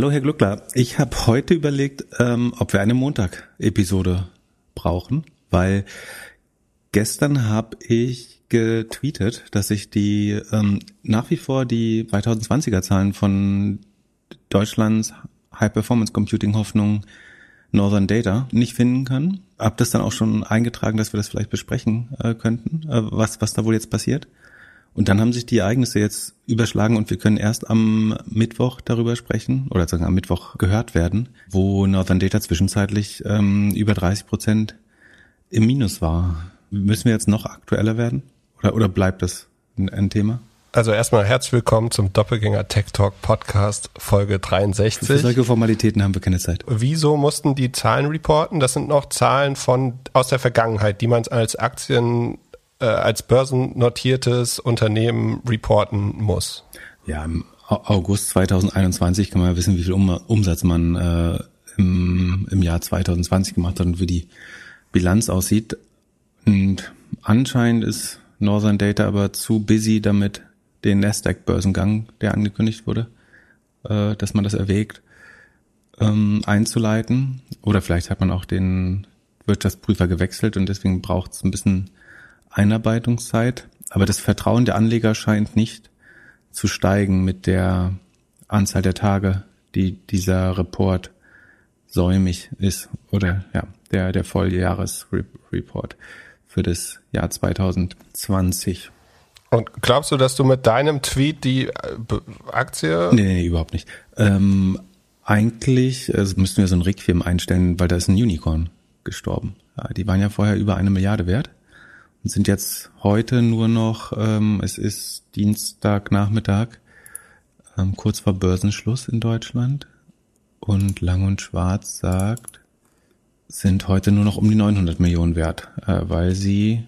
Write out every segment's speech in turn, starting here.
Hallo Herr Gluckler, ich habe heute überlegt, ähm, ob wir eine Montag-Episode brauchen, weil gestern habe ich getweetet, dass ich die ähm, nach wie vor die 2020er Zahlen von Deutschlands High Performance Computing Hoffnung Northern Data nicht finden kann. Hab das dann auch schon eingetragen, dass wir das vielleicht besprechen äh, könnten, äh, was was da wohl jetzt passiert. Und dann haben sich die Ereignisse jetzt überschlagen und wir können erst am Mittwoch darüber sprechen oder sagen am Mittwoch gehört werden, wo Northern Data zwischenzeitlich ähm, über 30 Prozent im Minus war. Müssen wir jetzt noch aktueller werden oder, oder bleibt das ein, ein Thema? Also erstmal herzlich willkommen zum Doppelgänger Tech Talk Podcast Folge 63. Für solche Formalitäten haben wir keine Zeit. Wieso mussten die Zahlen reporten? Das sind noch Zahlen von aus der Vergangenheit, die man als Aktien äh, als börsennotiertes Unternehmen reporten muss. Ja, im August 2021 kann man ja wissen, wie viel um Umsatz man äh, im, im Jahr 2020 gemacht hat und wie die Bilanz aussieht. Und anscheinend ist Northern Data aber zu busy damit, den Nasdaq-Börsengang, der angekündigt wurde, äh, dass man das erwägt, ähm, einzuleiten. Oder vielleicht hat man auch den Wirtschaftsprüfer gewechselt und deswegen braucht es ein bisschen Einarbeitungszeit, aber das Vertrauen der Anleger scheint nicht zu steigen mit der Anzahl der Tage, die dieser Report säumig ist oder ja, der, der Volljahresreport für das Jahr 2020. Und glaubst du, dass du mit deinem Tweet die äh, Aktie? Nee, nee, überhaupt nicht. Ähm, eigentlich also müssten wir so ein Requiem einstellen, weil da ist ein Unicorn gestorben. Die waren ja vorher über eine Milliarde wert sind jetzt heute nur noch, ähm, es ist Dienstagnachmittag, ähm, kurz vor Börsenschluss in Deutschland. Und Lang und Schwarz sagt, sind heute nur noch um die 900 Millionen wert, äh, weil sie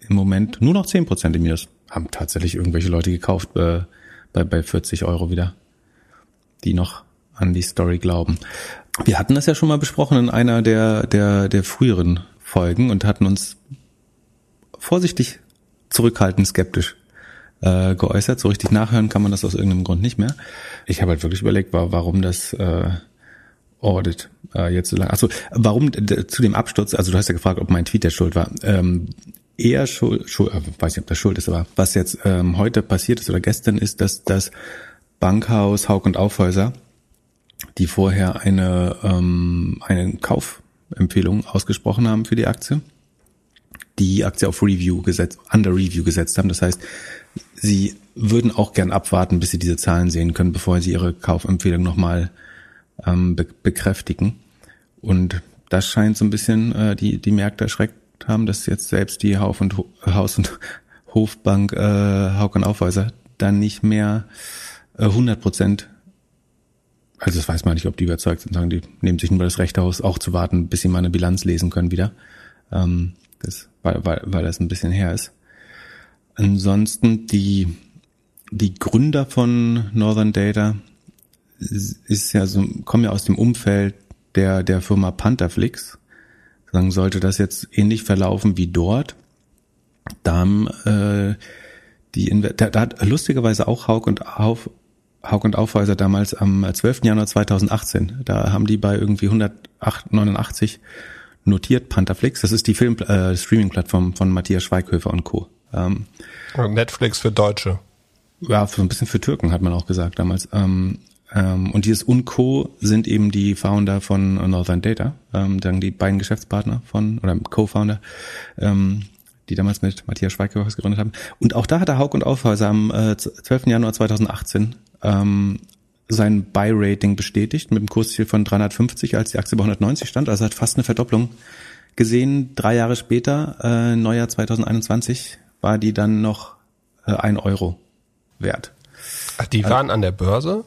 im Moment nur noch 10 Prozent im Minus haben tatsächlich irgendwelche Leute gekauft äh, bei, bei 40 Euro wieder, die noch an die Story glauben. Wir hatten das ja schon mal besprochen in einer der, der, der früheren Folgen und hatten uns vorsichtig zurückhaltend skeptisch äh, geäußert. So richtig nachhören kann man das aus irgendeinem Grund nicht mehr. Ich habe halt wirklich überlegt, warum das äh, Audit äh, jetzt so lange. Achso, warum zu dem Absturz, also du hast ja gefragt, ob mein Tweet der Schuld war. Ähm, eher schuld, schuld äh, weiß nicht, ob das Schuld ist, aber was jetzt ähm, heute passiert ist oder gestern ist, dass das Bankhaus Haug und Aufhäuser, die vorher eine, ähm, eine Kaufempfehlung ausgesprochen haben für die Aktie, die Aktie auf Review gesetzt, under Review gesetzt haben. Das heißt, sie würden auch gern abwarten, bis sie diese Zahlen sehen können, bevor sie ihre Kaufempfehlung nochmal ähm, be bekräftigen. Und das scheint so ein bisschen äh, die, die Märkte erschreckt haben, dass jetzt selbst die Haus- und, Haus und Hofbank äh, Hauk und Aufhäuser dann nicht mehr äh, 100 Prozent also das weiß man nicht, ob die überzeugt sind, sagen, die nehmen sich nur das Rechte aus, auch zu warten, bis sie mal eine Bilanz lesen können wieder. Ähm, das, weil, weil, weil das ein bisschen her ist. Ansonsten die, die Gründer von Northern Data ist ja so, kommen ja aus dem Umfeld der, der Firma Pantherflix. Sagen, sollte das jetzt ähnlich verlaufen wie dort, da haben, äh, die, da, da hat lustigerweise auch Haug und Auf, Haug und Aufhäuser damals am 12. Januar 2018, da haben die bei irgendwie 189 notiert Pantherflix. Das ist die Film äh, Streaming-Plattform von Matthias Schweighöfer und Co. Ähm, Netflix für Deutsche. Ja, so ein bisschen für Türken hat man auch gesagt damals. Ähm, ähm, und dieses und Co. sind eben die Founder von Northern Data, ähm, dann die beiden Geschäftspartner von oder Co-Founder, ähm, die damals mit Matthias Schweighöfer gegründet haben. Und auch da hat der Haug und Aufhäuser am äh, 12. Januar 2018 ähm, sein Buy-Rating bestätigt mit einem Kursziel von 350, als die Aktie bei 190 stand. Also hat fast eine Verdopplung gesehen. Drei Jahre später, äh, Neujahr 2021, war die dann noch äh, ein Euro wert. Ach, die also, waren an der Börse?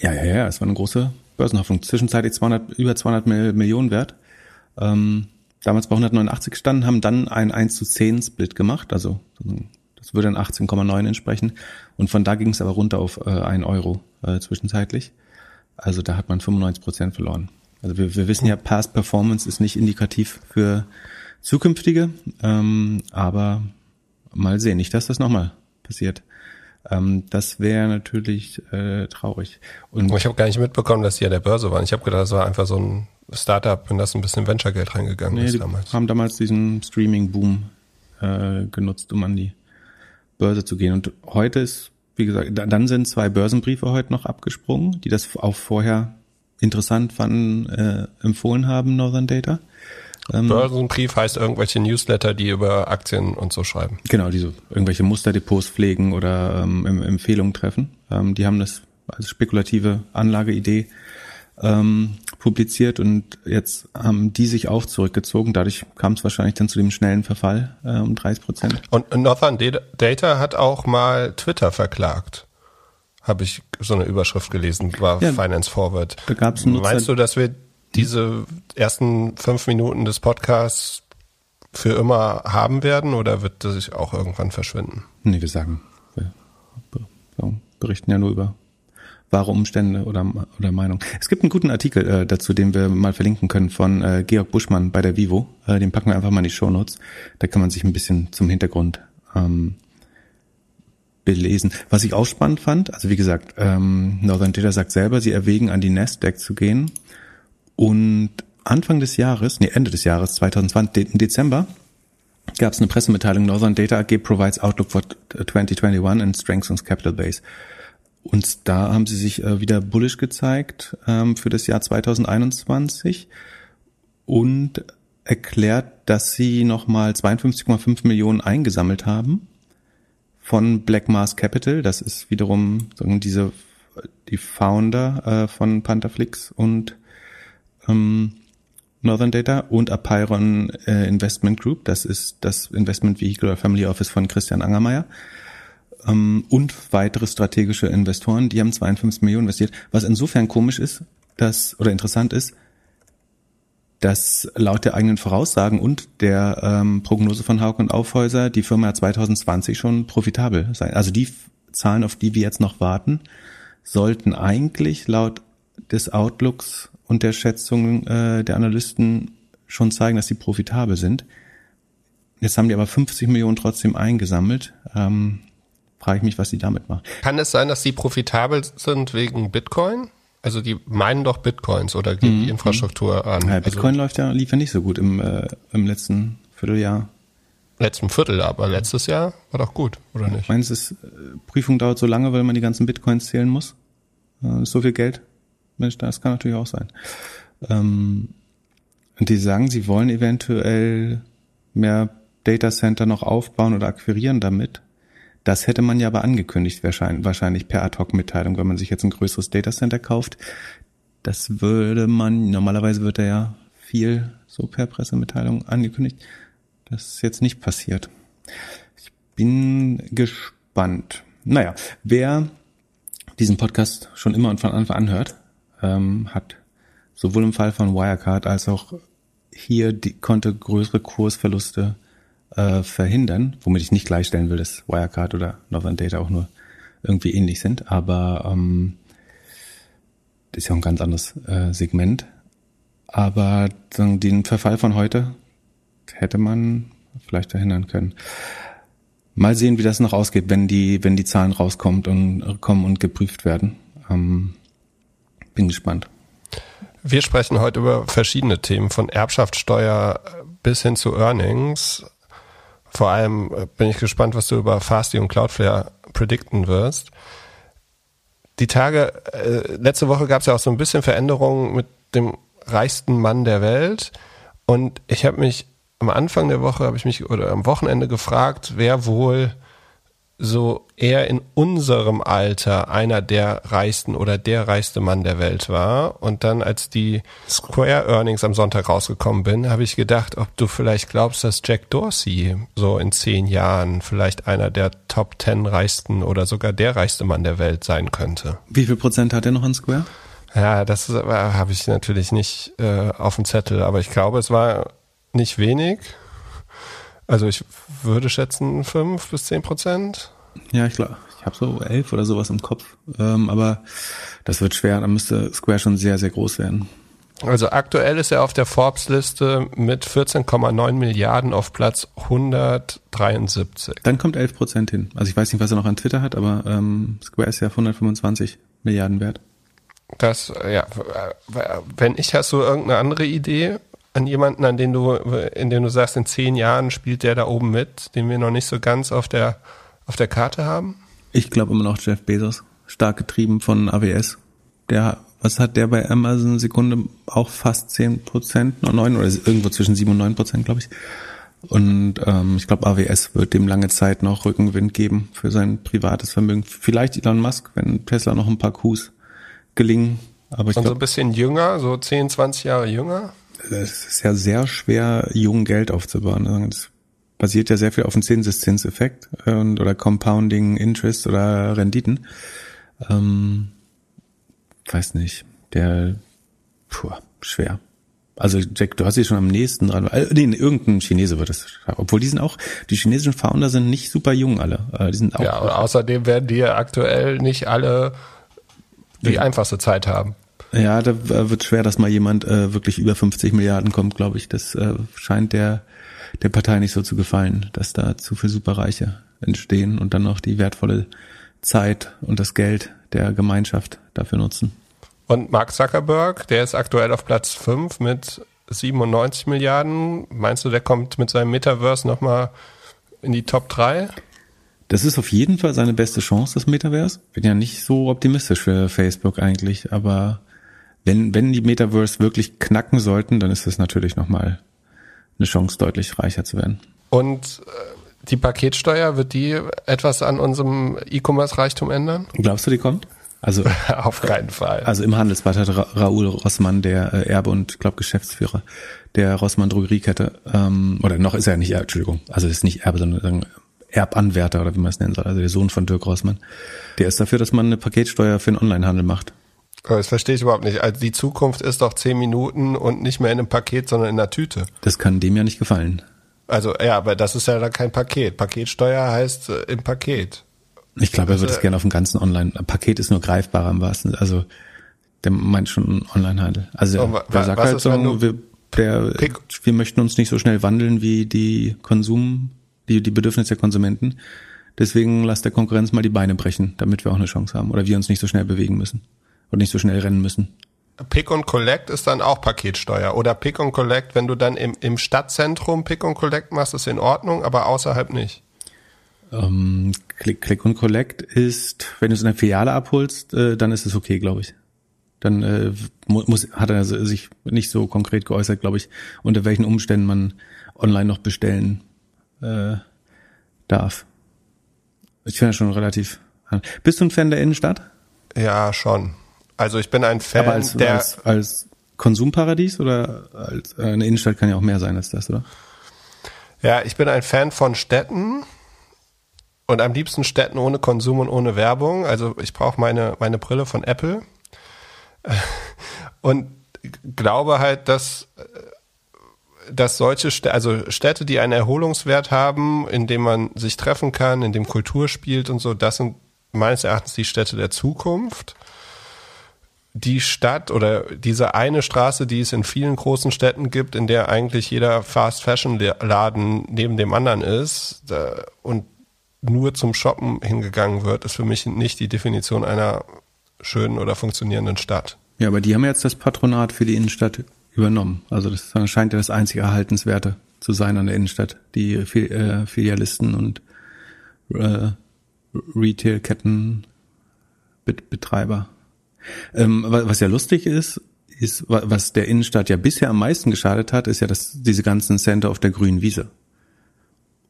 Ja, ja, ja, es war eine große Börsenhoffnung. Zwischenzeitlich 200, über 200 Millionen wert. Ähm, damals bei 189 standen, haben dann ein 1 zu 10 Split gemacht, also das würde dann 18,9 entsprechen. Und von da ging es aber runter auf äh, 1 Euro äh, zwischenzeitlich. Also da hat man 95 Prozent verloren. Also wir, wir wissen ja, Past Performance ist nicht indikativ für zukünftige, ähm, aber mal sehen, nicht, dass das nochmal passiert. Ähm, das wäre natürlich äh, traurig. Und ich habe gar nicht mitbekommen, dass die an der Börse waren. Ich habe gedacht, das war einfach so ein Startup, in das ein bisschen Venture-Geld reingegangen nee, ist damals. haben damals diesen Streaming-Boom äh, genutzt, um an die Börse zu gehen. Und heute ist, wie gesagt, dann sind zwei Börsenbriefe heute noch abgesprungen, die das auch vorher interessant fanden, äh, empfohlen haben, Northern Data. Ähm, Börsenbrief heißt irgendwelche Newsletter, die über Aktien und so schreiben. Genau, die so irgendwelche Musterdepots pflegen oder ähm, Empfehlungen treffen. Ähm, die haben das als spekulative Anlageidee ähm, publiziert und jetzt haben die sich auch zurückgezogen. Dadurch kam es wahrscheinlich dann zu dem schnellen Verfall äh, um 30 Prozent. Und Northern Data hat auch mal Twitter verklagt. Habe ich so eine Überschrift gelesen, war ja, Finance Forward. Da gab's einen Meinst du, dass wir diese ersten fünf Minuten des Podcasts für immer haben werden oder wird das sich auch irgendwann verschwinden? Nee, wir sagen, wir berichten ja nur über wahre Umstände oder, oder Meinung. Es gibt einen guten Artikel äh, dazu, den wir mal verlinken können von äh, Georg Buschmann bei der Vivo. Äh, den packen wir einfach mal in die Show Notes. Da kann man sich ein bisschen zum Hintergrund ähm, belesen. Was ich auch spannend fand, also wie gesagt, ähm, Northern Data sagt selber, sie erwägen an die Nasdaq zu gehen und Anfang des Jahres, nee, Ende des Jahres 2020, im Dezember, gab es eine Pressemitteilung, Northern Data AG provides Outlook for 2021 and strengthens capital base. Und da haben sie sich äh, wieder bullish gezeigt ähm, für das Jahr 2021 und erklärt, dass sie nochmal 52,5 Millionen eingesammelt haben von Black Mars Capital. Das ist wiederum sagen, diese die Founder äh, von Pantherflix und ähm, Northern Data und Apeiron äh, Investment Group. Das ist das Investment Vehicle Family Office von Christian Angermeier. Ähm, und weitere strategische Investoren, die haben 52 Millionen investiert. Was insofern komisch ist, dass, oder interessant ist, dass laut der eigenen Voraussagen und der ähm, Prognose von Haug und Aufhäuser die Firma 2020 schon profitabel sein. Also die Zahlen, auf die wir jetzt noch warten, sollten eigentlich laut des Outlooks und der Schätzung äh, der Analysten schon zeigen, dass sie profitabel sind. Jetzt haben die aber 50 Millionen trotzdem eingesammelt. Ähm, frage ich mich, was sie damit machen. Kann es sein, dass sie profitabel sind wegen Bitcoin? Also die meinen doch Bitcoins oder geben mhm. die Infrastruktur an. Ja, Bitcoin also, läuft ja, lief ja nicht so gut im, äh, im letzten Vierteljahr. Letzten Viertel, aber letztes Jahr war doch gut, oder nicht? Meinst du, äh, Prüfung dauert so lange, weil man die ganzen Bitcoins zählen muss? Äh, so viel Geld? Mensch, das kann natürlich auch sein. Ähm, und die sagen, sie wollen eventuell mehr Data Center noch aufbauen oder akquirieren damit. Das hätte man ja aber angekündigt, wahrscheinlich, per Ad-Hoc-Mitteilung, wenn man sich jetzt ein größeres Data Center kauft. Das würde man, normalerweise wird da ja viel so per Pressemitteilung angekündigt. Das ist jetzt nicht passiert. Ich bin gespannt. Naja, wer diesen Podcast schon immer und von Anfang an hört, ähm, hat sowohl im Fall von Wirecard als auch hier die, konnte größere Kursverluste äh, verhindern, womit ich nicht gleichstellen will, dass Wirecard oder Northern Data auch nur irgendwie ähnlich sind, aber ähm, das ist ja ein ganz anderes äh, Segment. Aber den Verfall von heute hätte man vielleicht verhindern können. Mal sehen, wie das noch ausgeht, wenn die, wenn die Zahlen rauskommen und kommen und geprüft werden. Ähm, bin gespannt. Wir sprechen heute über verschiedene Themen, von Erbschaftssteuer bis hin zu Earnings. Vor allem äh, bin ich gespannt, was du über Fasti und Cloudflare predikten wirst. Die Tage, äh, letzte Woche gab es ja auch so ein bisschen Veränderungen mit dem reichsten Mann der Welt. Und ich habe mich am Anfang der Woche, habe ich mich, oder am Wochenende gefragt, wer wohl so eher in unserem Alter einer der reichsten oder der reichste Mann der Welt war. Und dann, als die Square Earnings am Sonntag rausgekommen bin, habe ich gedacht, ob du vielleicht glaubst, dass Jack Dorsey so in zehn Jahren vielleicht einer der Top Ten reichsten oder sogar der reichste Mann der Welt sein könnte. Wie viel Prozent hat er noch an Square? Ja, das äh, habe ich natürlich nicht äh, auf dem Zettel, aber ich glaube, es war nicht wenig. Also ich würde schätzen fünf bis zehn Prozent. Ja, ich glaube, ich habe so elf oder sowas im Kopf. Ähm, aber das wird schwer, da müsste Square schon sehr, sehr groß werden. Also aktuell ist er auf der Forbes-Liste mit 14,9 Milliarden auf Platz 173. Dann kommt 11 Prozent hin. Also ich weiß nicht, was er noch an Twitter hat, aber ähm, Square ist ja auf 125 Milliarden wert. Das, ja, wenn ich, hast du irgendeine andere Idee an jemanden, an den du, in dem du sagst, in zehn Jahren spielt der da oben mit, den wir noch nicht so ganz auf der, auf der Karte haben? Ich glaube immer noch Jeff Bezos, stark getrieben von AWS. Der, was hat der bei Amazon Sekunde auch fast zehn Prozent, neun oder irgendwo zwischen sieben und neun Prozent, glaube ich. Und ähm, ich glaube, AWS wird dem lange Zeit noch Rückenwind geben für sein privates Vermögen. Vielleicht Elon Musk, wenn Tesla noch ein paar Coups gelingen. Aber ich Und glaub, so ein bisschen jünger, so 10, 20 Jahre jünger? Es ist ja sehr schwer, jung Geld aufzubauen. Also Das basiert ja sehr viel auf dem Zinseszinseffekt äh, und oder Compounding Interest oder Renditen. Ähm, weiß nicht. Der, puh, schwer. Also Jack Dorsey ist schon am nächsten dran. Äh, nee, irgendein Chinese wird es. Obwohl die sind auch, die chinesischen Founder sind nicht super jung alle. Äh, Die sind auch Ja, und außerdem werden die ja aktuell nicht alle die Ja. einfachste Zeit haben. Ja, da wird schwer, dass mal jemand äh, wirklich über 50 Milliarden kommt, glaube ich. Das äh, scheint der, der Partei nicht so zu gefallen, dass da zu viel Superreiche entstehen und dann noch die wertvolle Zeit und das Geld der Gemeinschaft dafür nutzen. Und Mark Zuckerberg, der ist aktuell auf Platz 5 mit 97 Milliarden. Meinst du, der kommt mit seinem Metaverse nochmal in die Top 3? Das ist auf jeden Fall seine beste Chance, das Metaverse. Bin ja nicht so optimistisch für Facebook eigentlich, aber wenn, wenn die Metaverse wirklich knacken sollten, dann ist das natürlich nochmal eine Chance, deutlich reicher zu werden. Und äh, die Paketsteuer, wird die etwas an unserem E-Commerce-Reichtum ändern? Glaubst du, die kommt? Also Auf keinen Fall. Also im Handelsblatt hat Ra Raoul Rossmann, der äh, Erbe und glaube Geschäftsführer der Rossmann Drogeriekette, ähm, oder noch ist er nicht, Erbe, Entschuldigung, also ist nicht Erbe, sondern Erbanwärter oder wie man es nennen soll, also der Sohn von Dirk Rossmann. Der ist dafür, dass man eine Paketsteuer für den Onlinehandel macht. Das verstehe ich überhaupt nicht. Also die Zukunft ist doch 10 Minuten und nicht mehr in einem Paket, sondern in einer Tüte. Das kann dem ja nicht gefallen. Also ja, aber das ist ja dann kein Paket. Paketsteuer heißt äh, im Paket. Ich glaube, er wird Also- es gerne auf dem ganzen Online. Paket ist nur greifbarer im wahrsten. Also der meint schon Onlinehandel. Also Und wa- der sagt halt so, wir, der, Pick- wir möchten uns nicht so schnell wandeln wie die Konsum, die, die Bedürfnisse der Konsumenten. Deswegen lasst der Konkurrenz mal die Beine brechen, damit wir auch eine Chance haben. Oder wir uns nicht so schnell bewegen müssen. Und nicht so schnell rennen müssen. Pick und Collect ist dann auch Paketsteuer. Oder Pick und Collect, wenn du dann im, im Stadtzentrum Pick und Collect machst, ist in Ordnung, aber außerhalb nicht. Ähm, Click, Click und Collect ist, wenn du es in der Filiale abholst, äh, dann ist es okay, glaube ich. Dann äh, mu- muss, hat er sich nicht so konkret geäußert, glaube ich, unter welchen Umständen man online noch bestellen äh, darf. Ich finde das schon relativ. Bist du ein Fan der Innenstadt? Ja, schon. Also ich bin ein Fan Aber als, der. als, als Konsumparadies oder als äh, eine Innenstadt kann ja auch mehr sein als das, oder? Ja, ich bin ein Fan von Städten und am liebsten Städten ohne Konsum und ohne Werbung. Also ich brauche meine, meine Brille von Apple und glaube halt, dass, dass solche Städte, also Städte, die einen Erholungswert haben, in dem man sich treffen kann, in dem Kultur spielt und so, das sind meines Erachtens die Städte der Zukunft die Stadt oder diese eine Straße, die es in vielen großen Städten gibt, in der eigentlich jeder Fast Fashion Laden neben dem anderen ist und nur zum Shoppen hingegangen wird, ist für mich nicht die Definition einer schönen oder funktionierenden Stadt. Ja, aber die haben jetzt das Patronat für die Innenstadt übernommen. Also das scheint ja das einzige Erhaltenswerte zu sein an der Innenstadt. Die äh, Filialisten und äh, Retail-Ketten Bet- Betreiber. Ähm, wa- was ja lustig ist, ist, wa- was der Innenstadt ja bisher am meisten geschadet hat, ist ja das, diese ganzen Center auf der grünen Wiese.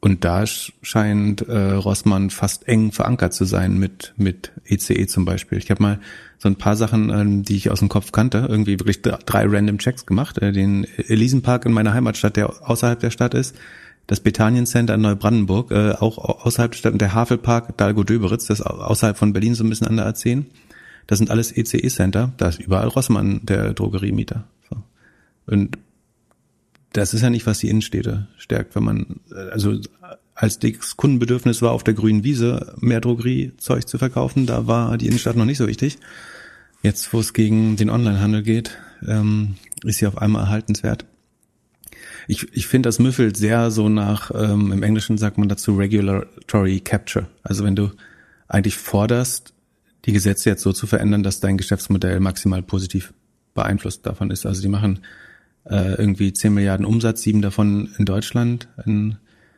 Und da sch- scheint äh, Rossmann fast eng verankert zu sein mit mit ECE zum Beispiel. Ich habe mal so ein paar Sachen, ähm, die ich aus dem Kopf kannte, irgendwie wirklich drei random Checks gemacht. Äh, den Elisenpark in meiner Heimatstadt, der außerhalb der Stadt ist, das Bethanien Center in Neubrandenburg, äh, auch au- außerhalb der Stadt, und der Havelpark Dahlgo-Döberitz, das au- außerhalb von Berlin so ein bisschen an der A10. Das sind alles ECE-Center. Da ist überall Rossmann der Drogeriemieter. So. Und das ist ja nicht, was die Innenstädte stärkt, wenn man, also als das Kundenbedürfnis war, auf der grünen Wiese mehr Drogeriezeug zu verkaufen, da war die Innenstadt noch nicht so wichtig. Jetzt, wo es gegen den Onlinehandel geht, ähm, ist sie auf einmal erhaltenswert. Ich, ich finde, das müffelt sehr so nach, ähm, im Englischen sagt man dazu Regulatory Capture. Also wenn du eigentlich forderst, die Gesetze jetzt so zu verändern, dass dein Geschäftsmodell maximal positiv beeinflusst davon ist. Also die machen äh, irgendwie 10 Milliarden Umsatz, sieben davon in Deutschland in,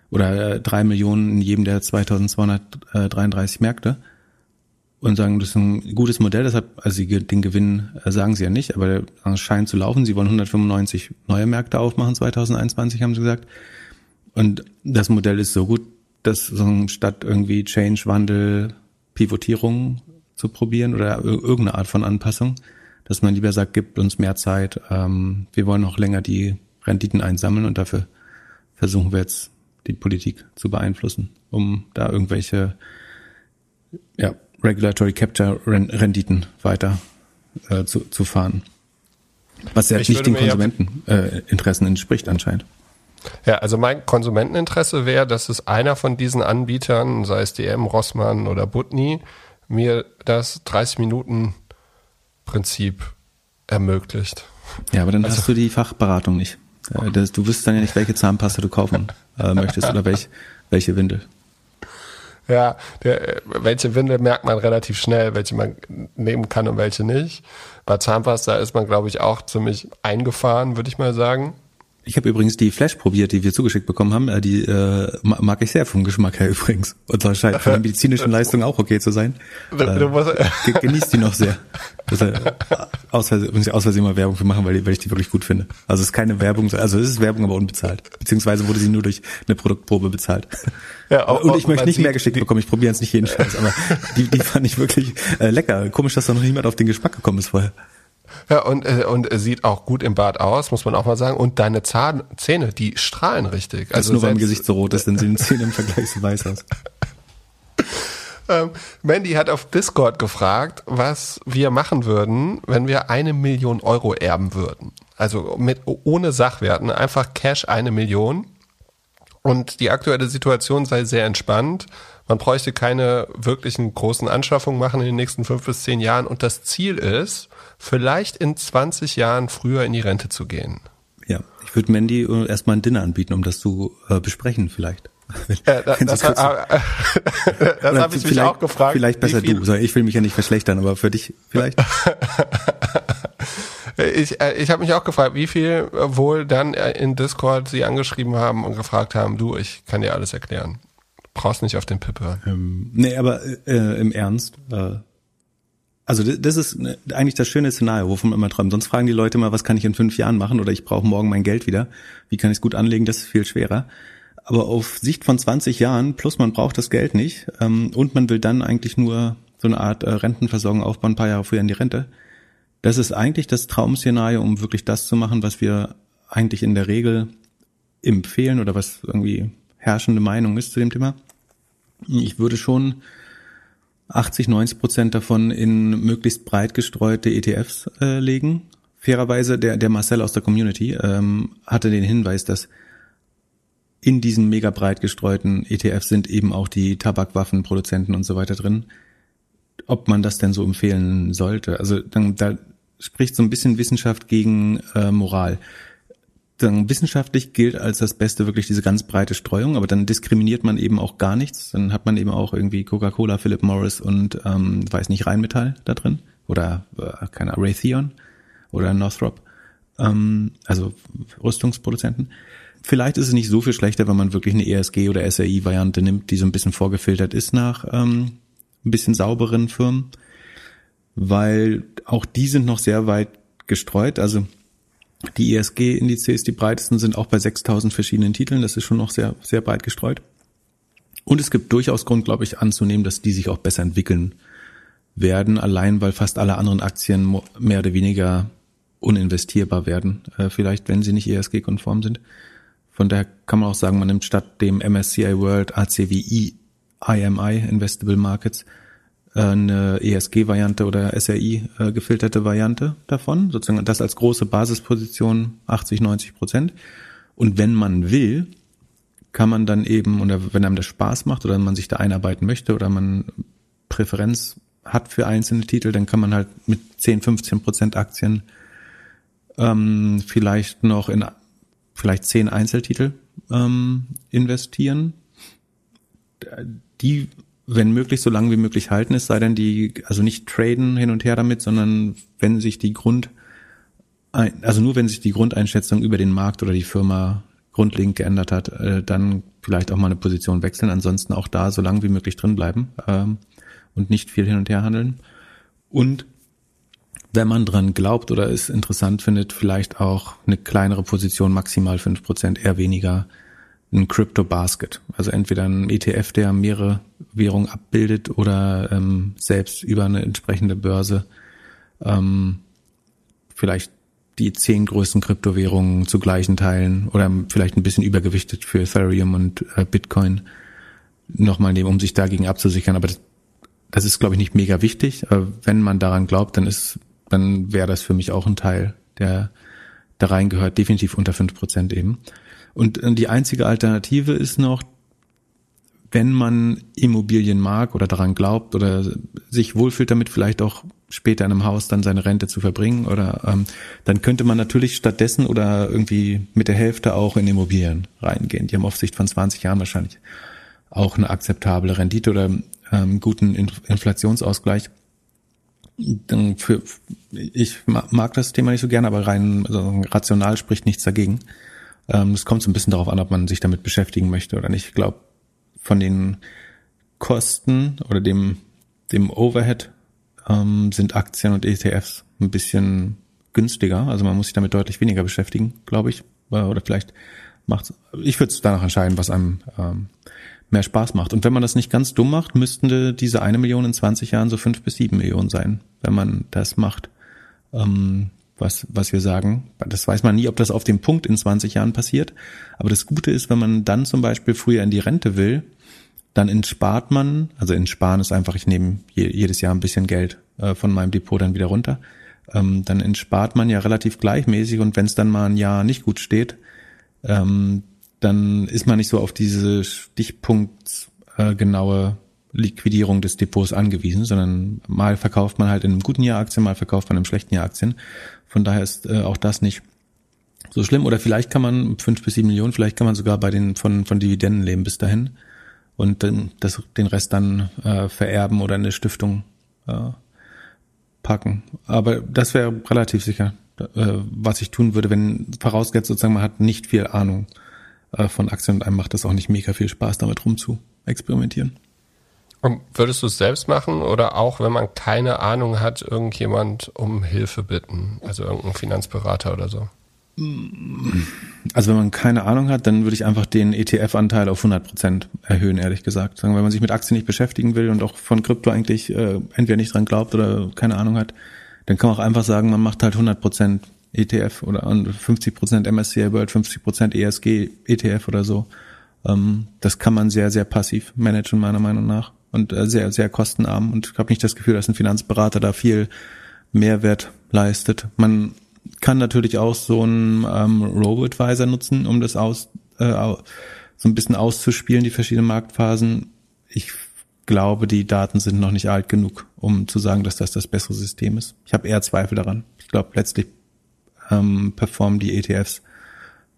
oder äh, drei Millionen in jedem der 2233 Märkte und sagen, das ist ein gutes Modell, deshalb, also sie, den Gewinn äh, sagen sie ja nicht, aber es scheint zu laufen. Sie wollen 195 neue Märkte aufmachen 2021, haben sie gesagt. Und das Modell ist so gut, dass so statt irgendwie Change, Wandel, Pivotierung zu probieren oder irgendeine Art von Anpassung, dass man lieber sagt, gibt uns mehr Zeit, ähm, wir wollen noch länger die Renditen einsammeln und dafür versuchen wir jetzt die Politik zu beeinflussen, um da irgendwelche ja, Regulatory Capture Renditen weiter äh, zu, zu fahren. Was ja nicht den Konsumenteninteressen äh, entspricht anscheinend. Ja, also mein Konsumenteninteresse wäre, dass es einer von diesen Anbietern, sei es DM, Rossmann oder Butni, mir das 30 Minuten Prinzip ermöglicht. Ja, aber dann also, hast du die Fachberatung nicht. Äh, du wüsstest dann ja nicht, welche Zahnpasta du kaufen äh, möchtest oder welch, welche Windel. Ja, der, welche Windel merkt man relativ schnell, welche man nehmen kann und welche nicht. Bei Zahnpasta ist man, glaube ich, auch ziemlich eingefahren, würde ich mal sagen. Ich habe übrigens die Flash probiert, die wir zugeschickt bekommen haben. Äh, die äh, mag ich sehr vom Geschmack her übrigens. Und das scheint von der medizinischen Leistung auch okay zu sein. Äh, genießt die noch sehr. Das äh, ich aus Versehen mal Werbung für machen, weil, weil ich die wirklich gut finde. Also es ist keine Werbung, also es ist Werbung, aber unbezahlt. Beziehungsweise wurde sie nur durch eine Produktprobe bezahlt. Ja, auch, und ich möchte nicht mehr geschickt bekommen. Ich probiere jetzt nicht jeden Scheiß, aber die, die fand ich wirklich äh, lecker. Komisch, dass da noch niemand auf den Geschmack gekommen ist vorher. Ja, und, äh, und sieht auch gut im Bad aus, muss man auch mal sagen. Und deine Zahn, Zähne, die strahlen richtig. Also nur weil mein Gesicht so rot ist, dann sehen die Zähne im Vergleich so weiß aus. Ähm, Mandy hat auf Discord gefragt, was wir machen würden, wenn wir eine Million Euro erben würden. Also mit ohne Sachwerten, einfach Cash eine Million. Und die aktuelle Situation sei sehr entspannt. Man bräuchte keine wirklichen großen Anschaffungen machen in den nächsten fünf bis zehn Jahren. Und das Ziel ist, vielleicht in 20 Jahren früher in die Rente zu gehen. Ja, ich würde Mandy äh, erstmal ein Dinner anbieten, um das zu äh, besprechen vielleicht. Ja, da, das, das, äh, das habe ich mich auch gefragt. Vielleicht besser du. Ich will mich ja nicht verschlechtern, aber für dich vielleicht. ich äh, ich habe mich auch gefragt, wie viel wohl dann in Discord sie angeschrieben haben und gefragt haben, du, ich kann dir alles erklären. Brauchst nicht auf den Pippe. Ähm, nee, aber äh, im Ernst. Äh, also das ist ne, eigentlich das schöne Szenario, wovon man immer träumt. Sonst fragen die Leute immer, was kann ich in fünf Jahren machen oder ich brauche morgen mein Geld wieder. Wie kann ich es gut anlegen? Das ist viel schwerer. Aber auf Sicht von 20 Jahren, plus man braucht das Geld nicht ähm, und man will dann eigentlich nur so eine Art äh, Rentenversorgung aufbauen, ein paar Jahre früher in die Rente. Das ist eigentlich das Traumszenario, um wirklich das zu machen, was wir eigentlich in der Regel empfehlen oder was irgendwie herrschende Meinung ist zu dem Thema. Ich würde schon 80, 90 Prozent davon in möglichst breit gestreute ETFs äh, legen. Fairerweise, der, der Marcel aus der Community ähm, hatte den Hinweis, dass in diesen mega breit gestreuten ETFs sind eben auch die Tabakwaffenproduzenten und so weiter drin. Ob man das denn so empfehlen sollte? Also dann, da spricht so ein bisschen Wissenschaft gegen äh, Moral dann wissenschaftlich gilt als das Beste wirklich diese ganz breite Streuung, aber dann diskriminiert man eben auch gar nichts. Dann hat man eben auch irgendwie Coca-Cola, Philip Morris und ähm, weiß nicht Rheinmetall da drin oder äh, keine Raytheon oder Northrop, ähm, also Rüstungsproduzenten. Vielleicht ist es nicht so viel schlechter, wenn man wirklich eine ESG oder SRI-Variante nimmt, die so ein bisschen vorgefiltert ist nach ähm, ein bisschen sauberen Firmen, weil auch die sind noch sehr weit gestreut. Also die ESG-Indizes, die breitesten, sind auch bei 6000 verschiedenen Titeln. Das ist schon noch sehr, sehr breit gestreut. Und es gibt durchaus Grund, glaube ich, anzunehmen, dass die sich auch besser entwickeln werden, allein weil fast alle anderen Aktien mehr oder weniger uninvestierbar werden, äh, vielleicht wenn sie nicht ESG-konform sind. Von daher kann man auch sagen, man nimmt statt dem MSCI World ACWI IMI Investable Markets eine ESG-Variante oder SRI äh, Variante davon, sozusagen das als große Basisposition 80, 90 Prozent. Und wenn man will, kann man dann eben, oder wenn einem das Spaß macht oder man sich da einarbeiten möchte oder man Präferenz hat für einzelne Titel, dann kann man halt mit 10, 15 Prozent Aktien ähm, vielleicht noch in vielleicht zehn Einzeltitel ähm, investieren, die, wenn möglich, so lange wie möglich halten, es sei denn, die, also nicht traden hin und her damit, sondern wenn sich die Grund, also nur wenn sich die Grundeinschätzung über den Markt oder die Firma grundlegend geändert hat, äh, dann vielleicht auch mal eine Position wechseln. Ansonsten auch da so lange wie möglich drin bleiben ähm, und nicht viel hin und her handeln. Und wenn man dran glaubt oder es interessant findet, vielleicht auch eine kleinere Position, maximal fünf Prozent, eher weniger, ein Crypto Basket. Also entweder ein ETF, der mehrere Währungen abbildet oder ähm, selbst über eine entsprechende Börse ähm, vielleicht die zehn größten Kryptowährungen zu gleichen Teilen oder vielleicht ein bisschen übergewichtet für Ethereum und äh, Bitcoin nochmal nehmen, um sich dagegen abzusichern. Aber das, das ist, glaube ich, nicht mega wichtig. Aber wenn man daran glaubt, dann ist, dann wäre das für mich auch ein Teil, der da reingehört, definitiv unter fünf Prozent eben. Und die einzige Alternative ist noch, wenn man Immobilien mag oder daran glaubt oder sich wohlfühlt damit, vielleicht auch später in einem Haus dann seine Rente zu verbringen oder ähm, dann könnte man natürlich stattdessen oder irgendwie mit der Hälfte auch in Immobilien reingehen. Die haben auf Sicht von 20 Jahren wahrscheinlich auch eine akzeptable Rendite oder ähm, guten Inflationsausgleich. Dann für, ich mag das Thema nicht so gerne, aber rein also rational spricht nichts dagegen. Ähm, es kommt so ein bisschen darauf an, ob man sich damit beschäftigen möchte oder nicht. Ich glaube, von den Kosten oder dem, dem Overhead ähm, sind Aktien und ETFs ein bisschen günstiger. Also man muss sich damit deutlich weniger beschäftigen, glaube ich. Oder vielleicht macht ich würde es danach entscheiden, was einem ähm, mehr Spaß macht. Und wenn man das nicht ganz dumm macht, müssten diese eine Million in 20 Jahren so fünf bis sieben Millionen sein, wenn man das macht. Ähm, was, was wir sagen. Das weiß man nie, ob das auf dem Punkt in 20 Jahren passiert. Aber das Gute ist, wenn man dann zum Beispiel früher in die Rente will, dann entspart man, also entsparen ist einfach, ich nehme jedes Jahr ein bisschen Geld äh, von meinem Depot dann wieder runter. Ähm, dann entspart man ja relativ gleichmäßig und wenn es dann mal ein Jahr nicht gut steht, ähm, dann ist man nicht so auf diese stichpunktgenaue äh, Liquidierung des Depots angewiesen, sondern mal verkauft man halt in einem guten Jahr Aktien, mal verkauft man im schlechten Jahr Aktien. Von daher ist äh, auch das nicht so schlimm. Oder vielleicht kann man fünf bis sieben Millionen, vielleicht kann man sogar bei den von, von Dividenden leben bis dahin und dann das, den Rest dann äh, vererben oder in eine Stiftung äh, packen. Aber das wäre relativ sicher, äh, was ich tun würde, wenn vorausgesetzt sozusagen man hat nicht viel Ahnung äh, von Aktien und einem macht das auch nicht mega viel Spaß, damit rum zu experimentieren. Und würdest du es selbst machen oder auch, wenn man keine Ahnung hat, irgendjemand um Hilfe bitten? Also irgendein Finanzberater oder so? Also wenn man keine Ahnung hat, dann würde ich einfach den ETF-Anteil auf 100 Prozent erhöhen, ehrlich gesagt. Wenn man sich mit Aktien nicht beschäftigen will und auch von Krypto eigentlich äh, entweder nicht dran glaubt oder keine Ahnung hat, dann kann man auch einfach sagen, man macht halt 100 Prozent ETF oder 50 Prozent MSCI World, 50 Prozent ESG ETF oder so. Ähm, das kann man sehr, sehr passiv managen, meiner Meinung nach und äh, sehr, sehr kostenarm. Und ich habe nicht das Gefühl, dass ein Finanzberater da viel Mehrwert leistet. Man kann natürlich auch so einen ähm, Robo-Advisor nutzen, um das aus, äh, so ein bisschen auszuspielen, die verschiedenen Marktphasen. Ich glaube, die Daten sind noch nicht alt genug, um zu sagen, dass das das bessere System ist. Ich habe eher Zweifel daran. Ich glaube, letztlich ähm, performen die ETFs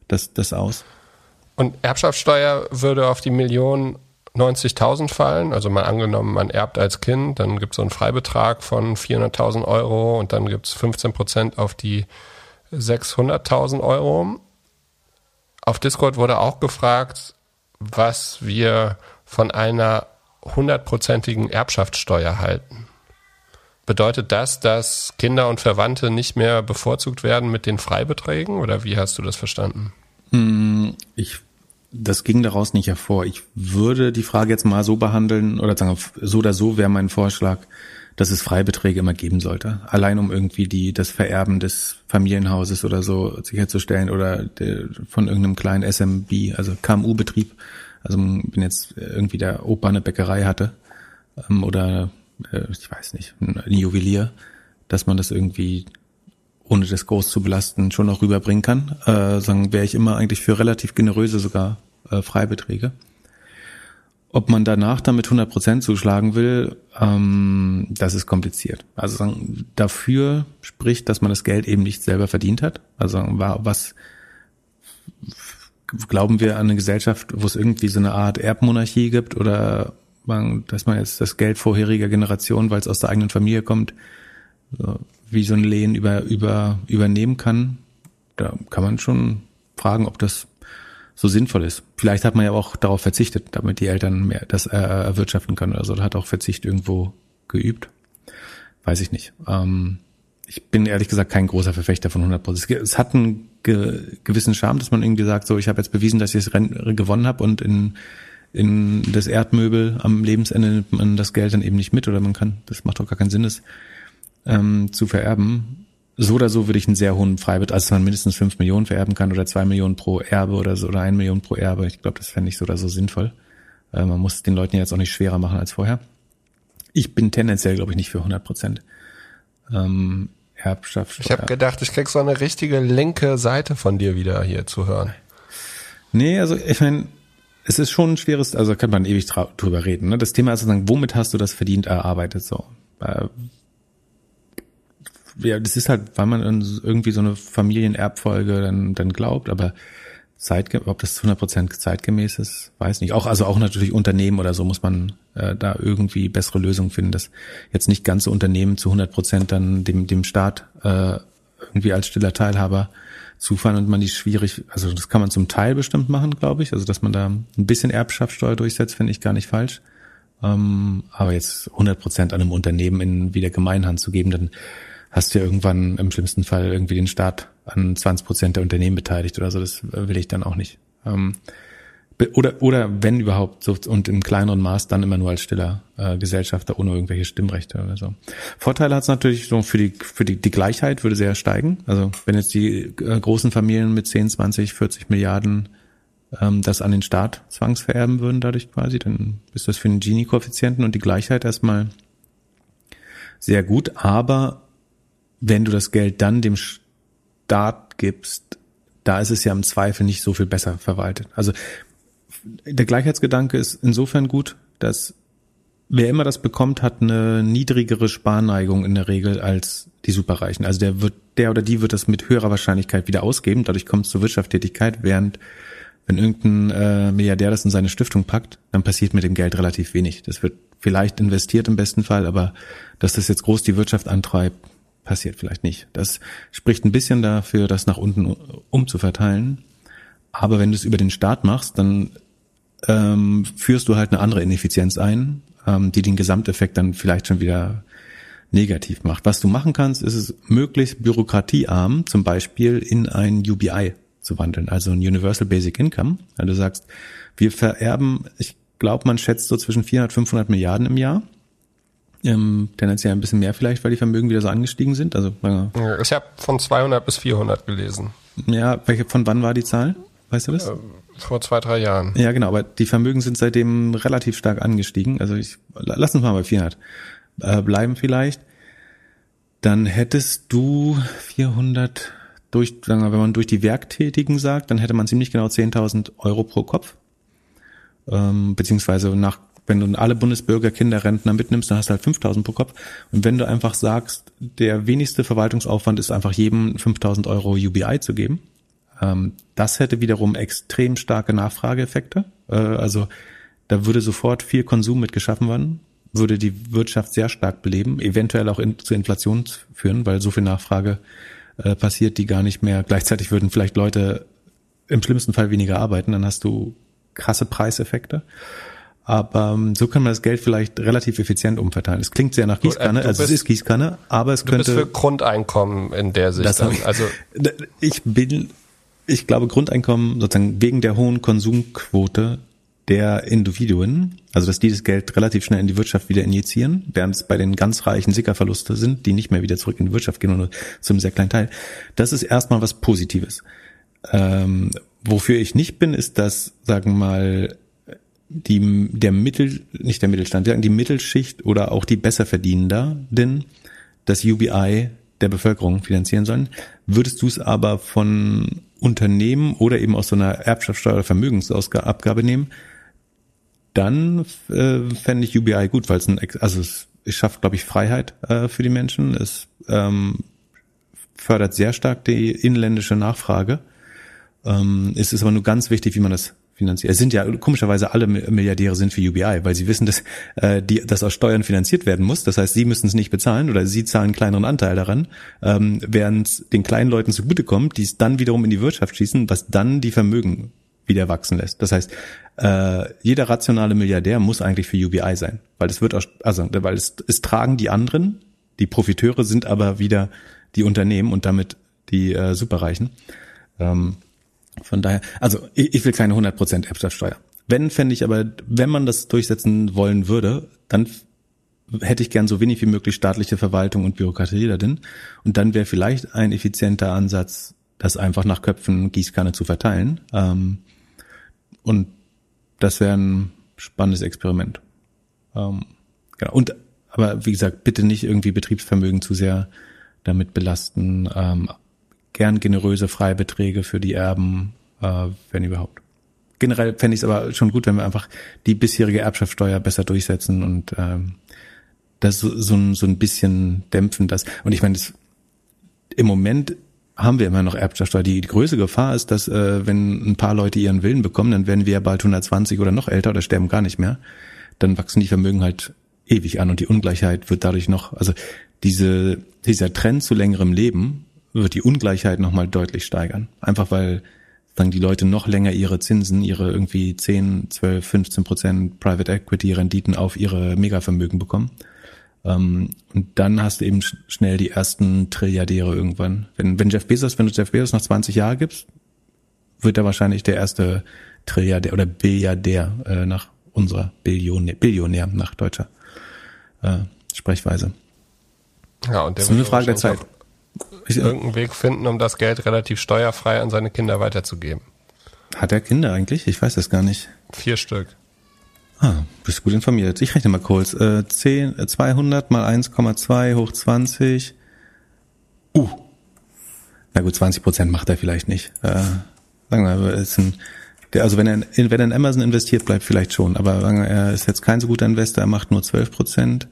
das, das aus. Und Erbschaftssteuer würde auf die Millionen 90.000 fallen. Also mal angenommen, man erbt als Kind, dann gibt es so einen Freibetrag von 400.000 Euro und dann gibt es 15 Prozent auf die 600.000 Euro. Auf Discord wurde auch gefragt, was wir von einer hundertprozentigen Erbschaftssteuer halten. Bedeutet das, dass Kinder und Verwandte nicht mehr bevorzugt werden mit den Freibeträgen oder wie hast du das verstanden? Hm, ich das ging daraus nicht hervor. Ich würde die Frage jetzt mal so behandeln, oder sagen, so oder so wäre mein Vorschlag, dass es Freibeträge immer geben sollte. Allein um irgendwie die, das Vererben des Familienhauses oder so sicherzustellen oder der, von irgendeinem kleinen SMB, also KMU-Betrieb. Also wenn jetzt irgendwie der Opa eine Bäckerei hatte, ähm, oder, äh, ich weiß nicht, ein Juwelier, dass man das irgendwie ohne das groß zu belasten, schon noch rüberbringen kann. Äh, sagen, wäre ich immer eigentlich für relativ generöse sogar äh, Freibeträge. ob man danach damit 100 Prozent zuschlagen will, ähm, das ist kompliziert. Also sagen, dafür spricht, dass man das Geld eben nicht selber verdient hat. Also was glauben wir an eine Gesellschaft, wo es irgendwie so eine Art Erbmonarchie gibt oder dass man jetzt das Geld vorheriger Generation, weil es aus der eigenen Familie kommt, wie so ein Lehen über, über, übernehmen kann. Da kann man schon fragen, ob das so sinnvoll ist. Vielleicht hat man ja auch darauf verzichtet, damit die Eltern mehr das äh, erwirtschaften können oder so. hat auch Verzicht irgendwo geübt. Weiß ich nicht. Ähm, ich bin ehrlich gesagt kein großer Verfechter von 100 Prozent. Es hat einen ge gewissen Charme, dass man irgendwie sagt, so ich habe jetzt bewiesen, dass ich das Rennen gewonnen habe und in in das Erdmöbel am Lebensende nimmt man das Geld dann eben nicht mit oder man kann, das macht doch gar keinen Sinn, das ähm, zu vererben so oder so würde ich einen sehr hohen Freibetrag, also dass man mindestens fünf Millionen vererben kann oder zwei Millionen pro Erbe oder so oder ein Million pro Erbe. Ich glaube, das fände ich so oder so sinnvoll. Äh, man muss den Leuten jetzt auch nicht schwerer machen als vorher. Ich bin tendenziell, glaube ich, nicht für 100 Prozent ähm, Erbschaft. Ich habe gedacht, ich krieg so eine richtige linke Seite von dir wieder hier zu hören. Nee, also ich meine, es ist schon ein schweres, also kann man ewig drüber reden. Ne? Das Thema ist sozusagen, womit hast du das verdient erarbeitet? So, äh, ja, das ist halt, weil man irgendwie so eine Familienerbfolge dann, dann glaubt, aber zeitgemäß, ob das zu 100 Prozent zeitgemäß ist, weiß nicht. Auch, also auch natürlich Unternehmen oder so muss man äh, da irgendwie bessere Lösungen finden, dass jetzt nicht ganze Unternehmen zu 100 Prozent dann dem, dem Staat äh, irgendwie als stiller Teilhaber zufallen und man die schwierig, also das kann man zum Teil bestimmt machen, glaube ich, also dass man da ein bisschen Erbschaftssteuer durchsetzt, finde ich gar nicht falsch. Ähm, aber jetzt 100 Prozent an einem Unternehmen in wieder Gemeinhand zu geben, dann hast du ja irgendwann im schlimmsten Fall irgendwie den Staat an 20 Prozent der Unternehmen beteiligt oder so. Das will ich dann auch nicht. Ähm, oder, oder wenn überhaupt, so, und im kleineren Maß dann immer nur als stiller äh, Gesellschafter ohne irgendwelche Stimmrechte oder so. Vorteile hat es natürlich so für die, für die, die Gleichheit würde sehr steigen. Also wenn jetzt die äh, großen Familien mit 10, 20, 40 Milliarden ähm, das an den Staat zwangsvererben würden dadurch quasi, dann ist das für den Gini-Koeffizienten und die Gleichheit erstmal sehr gut, aber wenn du das Geld dann dem Staat gibst, da ist es ja im Zweifel nicht so viel besser verwaltet. Also der Gleichheitsgedanke ist insofern gut, dass wer immer das bekommt, hat eine niedrigere Sparneigung in der Regel als die Superreichen. Also der wird, der oder die wird das mit höherer Wahrscheinlichkeit wieder ausgeben. Dadurch kommt es zur Wirtschaftstätigkeit, während wenn irgendein äh, Milliardär das in seine Stiftung packt, dann passiert mit dem Geld relativ wenig. Das wird vielleicht investiert im besten Fall, aber dass das jetzt groß die Wirtschaft antreibt, passiert vielleicht nicht. Das spricht ein bisschen dafür, das nach unten umzuverteilen. Aber wenn du es über den Staat machst, dann ähm, führst du halt eine andere Ineffizienz ein, ähm, die den Gesamteffekt dann vielleicht schon wieder negativ macht. Was du machen kannst, ist es möglichst bürokratiearm zum Beispiel in ein UBI zu wandeln, also ein Universal Basic Income. Also du sagst, wir vererben, ich glaube, man schätzt so zwischen 400, 500 Milliarden im Jahr ähm, tendenziell ein bisschen mehr vielleicht, weil die Vermögen wieder so angestiegen sind. Also äh, ich habe von 200 bis 400 gelesen. Ja, welche von wann war die Zahl? Weißt du das? Äh, vor zwei, drei Jahren. Ja, genau, aber die Vermögen sind seitdem relativ stark angestiegen. Also ich lass uns mal bei 400 äh, bleiben vielleicht. Dann hättest du 400 durch, sagen wir, wenn man durch die Werktätigen sagt, dann hätte man ziemlich genau 10.000 Euro pro Kopf. Ähm, beziehungsweise nach wenn du alle Bundesbürger Kinderrentner mitnimmst, dann hast du halt 5000 pro Kopf. Und wenn du einfach sagst, der wenigste Verwaltungsaufwand ist einfach jedem 5000 Euro UBI zu geben, ähm, das hätte wiederum extrem starke Nachfrageeffekte. Äh, also da würde sofort viel Konsum mit geschaffen werden, würde die Wirtschaft sehr stark beleben, eventuell auch in, zu Inflation führen, weil so viel Nachfrage äh, passiert, die gar nicht mehr. Gleichzeitig würden vielleicht Leute im schlimmsten Fall weniger arbeiten, dann hast du krasse Preiseffekte. Aber ähm, so kann man das Geld vielleicht relativ effizient umverteilen. Es klingt sehr nach Gießkanne, du, äh, also es ist Gießkanne, aber es könnte. Du bist für Grundeinkommen in der Sicht. Dann. Also ich bin, ich glaube Grundeinkommen sozusagen wegen der hohen Konsumquote der Individuen, also dass die das Geld relativ schnell in die Wirtschaft wieder injizieren, während es bei den ganz reichen Sickerverluste sind, die nicht mehr wieder zurück in die Wirtschaft gehen, nur zu einem sehr kleinen Teil. Das ist erstmal was Positives. Ähm, wofür ich nicht bin, ist, dass, sagen wir mal, die, der Mittel, nicht der Mittelstand, die Mittelschicht oder auch die Besserverdienenden das UBI der Bevölkerung finanzieren sollen. Würdest du es aber von Unternehmen oder eben aus so einer Erbschaftssteuer oder Vermögensabgabe nehmen, dann äh, fände ich UBI gut, weil es ein, also es, es schafft, glaube ich, Freiheit äh, für die Menschen. Es ähm, fördert sehr stark die inländische Nachfrage. Ähm, es ist aber nur ganz wichtig, wie man das finanziert. Es sind ja komischerweise alle Milliardäre sind für UBI, weil sie wissen, dass äh, die, das aus Steuern finanziert werden muss. Das heißt, sie müssen es nicht bezahlen oder sie zahlen einen kleineren Anteil daran, ähm, während es den kleinen Leuten zugutekommt, die es dann wiederum in die Wirtschaft schießen, was dann die Vermögen wieder wachsen lässt. Das heißt, äh, jeder rationale Milliardär muss eigentlich für UBI sein, weil es wird auch, also weil es, es tragen die anderen, die Profiteure sind aber wieder die Unternehmen und damit die äh, Superreichen. Ähm, von daher, also ich, ich will keine 100% Erbschaftssteuer. Wenn, fände ich aber, wenn man das durchsetzen wollen würde, dann hätte ich gern so wenig wie möglich staatliche Verwaltung und Bürokratie da drin. Und dann wäre vielleicht ein effizienter Ansatz, das einfach nach Köpfen Gießkanne zu verteilen. Ähm, und das wäre ein spannendes Experiment. Ähm, genau. Und aber wie gesagt, bitte nicht irgendwie Betriebsvermögen zu sehr damit belasten. Gern generöse Freibeträge für die Erben, äh, wenn überhaupt. Generell fände ich es aber schon gut, wenn wir einfach die bisherige Erbschaftssteuer besser durchsetzen und ähm, das so, so, ein, so ein bisschen dämpfen. Das. Und ich meine, im Moment haben wir immer noch Erbschaftssteuer. Die, die größte Gefahr ist, dass äh, wenn ein paar Leute ihren Willen bekommen, dann werden wir ja bald 120 oder noch älter oder sterben gar nicht mehr. Dann wachsen die Vermögen halt ewig an und die Ungleichheit wird dadurch noch, also diese, dieser Trend zu längerem Leben wird die Ungleichheit nochmal deutlich steigern. Einfach weil dann die Leute noch länger ihre Zinsen, ihre irgendwie 10, 12, 15 Prozent Private Equity Renditen auf ihre Megavermögen bekommen. Ähm, und dann hast du eben schnell die ersten Trilliardäre irgendwann. Wenn, wenn Jeff Bezos, wenn du Jeff Bezos noch 20 Jahre gibst, wird er wahrscheinlich der erste Trilliardär oder Billiardär äh, nach unserer Billionär, Billionär nach deutscher äh, Sprechweise. Ja, und der das ist eine Frage der Zeit. Ich, irgendeinen Weg finden, um das Geld relativ steuerfrei an seine Kinder weiterzugeben. Hat er Kinder eigentlich? Ich weiß das gar nicht. Vier Stück. Ah, bist gut informiert. Ich rechne mal kurz. Äh, 10, 200 mal 1,2 hoch 20. Uh. Na gut, 20 Prozent macht er vielleicht nicht. Äh, sagen wir mal, ist ein, der, also wenn er, in, wenn er in Amazon investiert, bleibt vielleicht schon. Aber sagen wir, er ist jetzt kein so guter Investor, er macht nur 12 Prozent.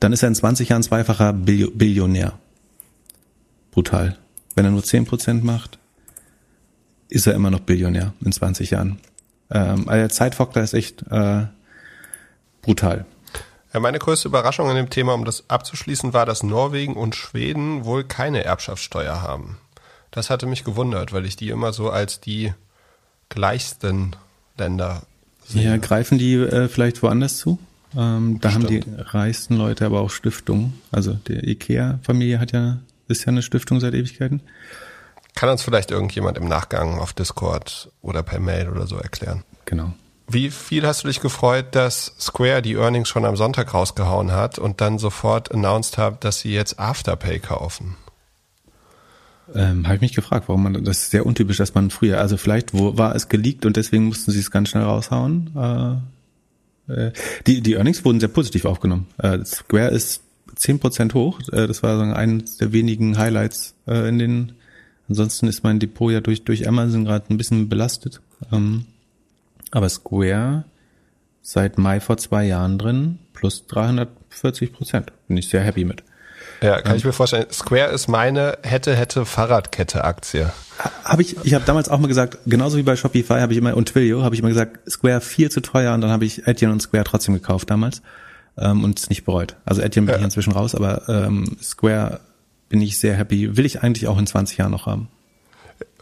Dann ist er in 20 Jahren zweifacher Billionär. Brutal. Wenn er nur 10 Prozent macht, ist er immer noch Billionär in 20 Jahren. Ähm, also der Zeitfaktor ist echt äh, brutal. Ja, meine größte Überraschung in dem Thema, um das abzuschließen, war, dass Norwegen und Schweden wohl keine Erbschaftssteuer haben. Das hatte mich gewundert, weil ich die immer so als die gleichsten Länder sehe. Ja, greifen die äh, vielleicht woanders zu? Ähm, da Stimmt. haben die reichsten Leute aber auch Stiftungen. Also die IKEA-Familie hat ja, ist ja eine Stiftung seit Ewigkeiten. Kann uns vielleicht irgendjemand im Nachgang auf Discord oder per Mail oder so erklären. Genau. Wie viel hast du dich gefreut, dass Square die Earnings schon am Sonntag rausgehauen hat und dann sofort announced hat, dass sie jetzt Afterpay kaufen? Ähm, Habe ich mich gefragt, warum man das ist sehr untypisch, dass man früher, also vielleicht wo, war es geleakt und deswegen mussten sie es ganz schnell raushauen. Äh, äh, die, die Earnings wurden sehr positiv aufgenommen. Äh, Square ist zehn Prozent hoch. Äh, das war so eines der wenigen Highlights äh, in den Ansonsten ist mein Depot ja durch, durch Amazon gerade ein bisschen belastet. Ähm, aber Square seit Mai vor zwei Jahren drin, plus 340 Prozent. Bin ich sehr happy mit. Ja, kann ähm, ich mir vorstellen. Square ist meine hätte hätte Fahrradkette Aktie. Habe ich ich habe damals auch mal gesagt, genauso wie bei Shopify habe ich immer und Twilio habe ich immer gesagt, Square viel zu teuer und dann habe ich Etienne und Square trotzdem gekauft damals ähm, und es nicht bereut. Also Etienne bin ja. ich inzwischen raus, aber ähm, Square bin ich sehr happy. Will ich eigentlich auch in 20 Jahren noch haben.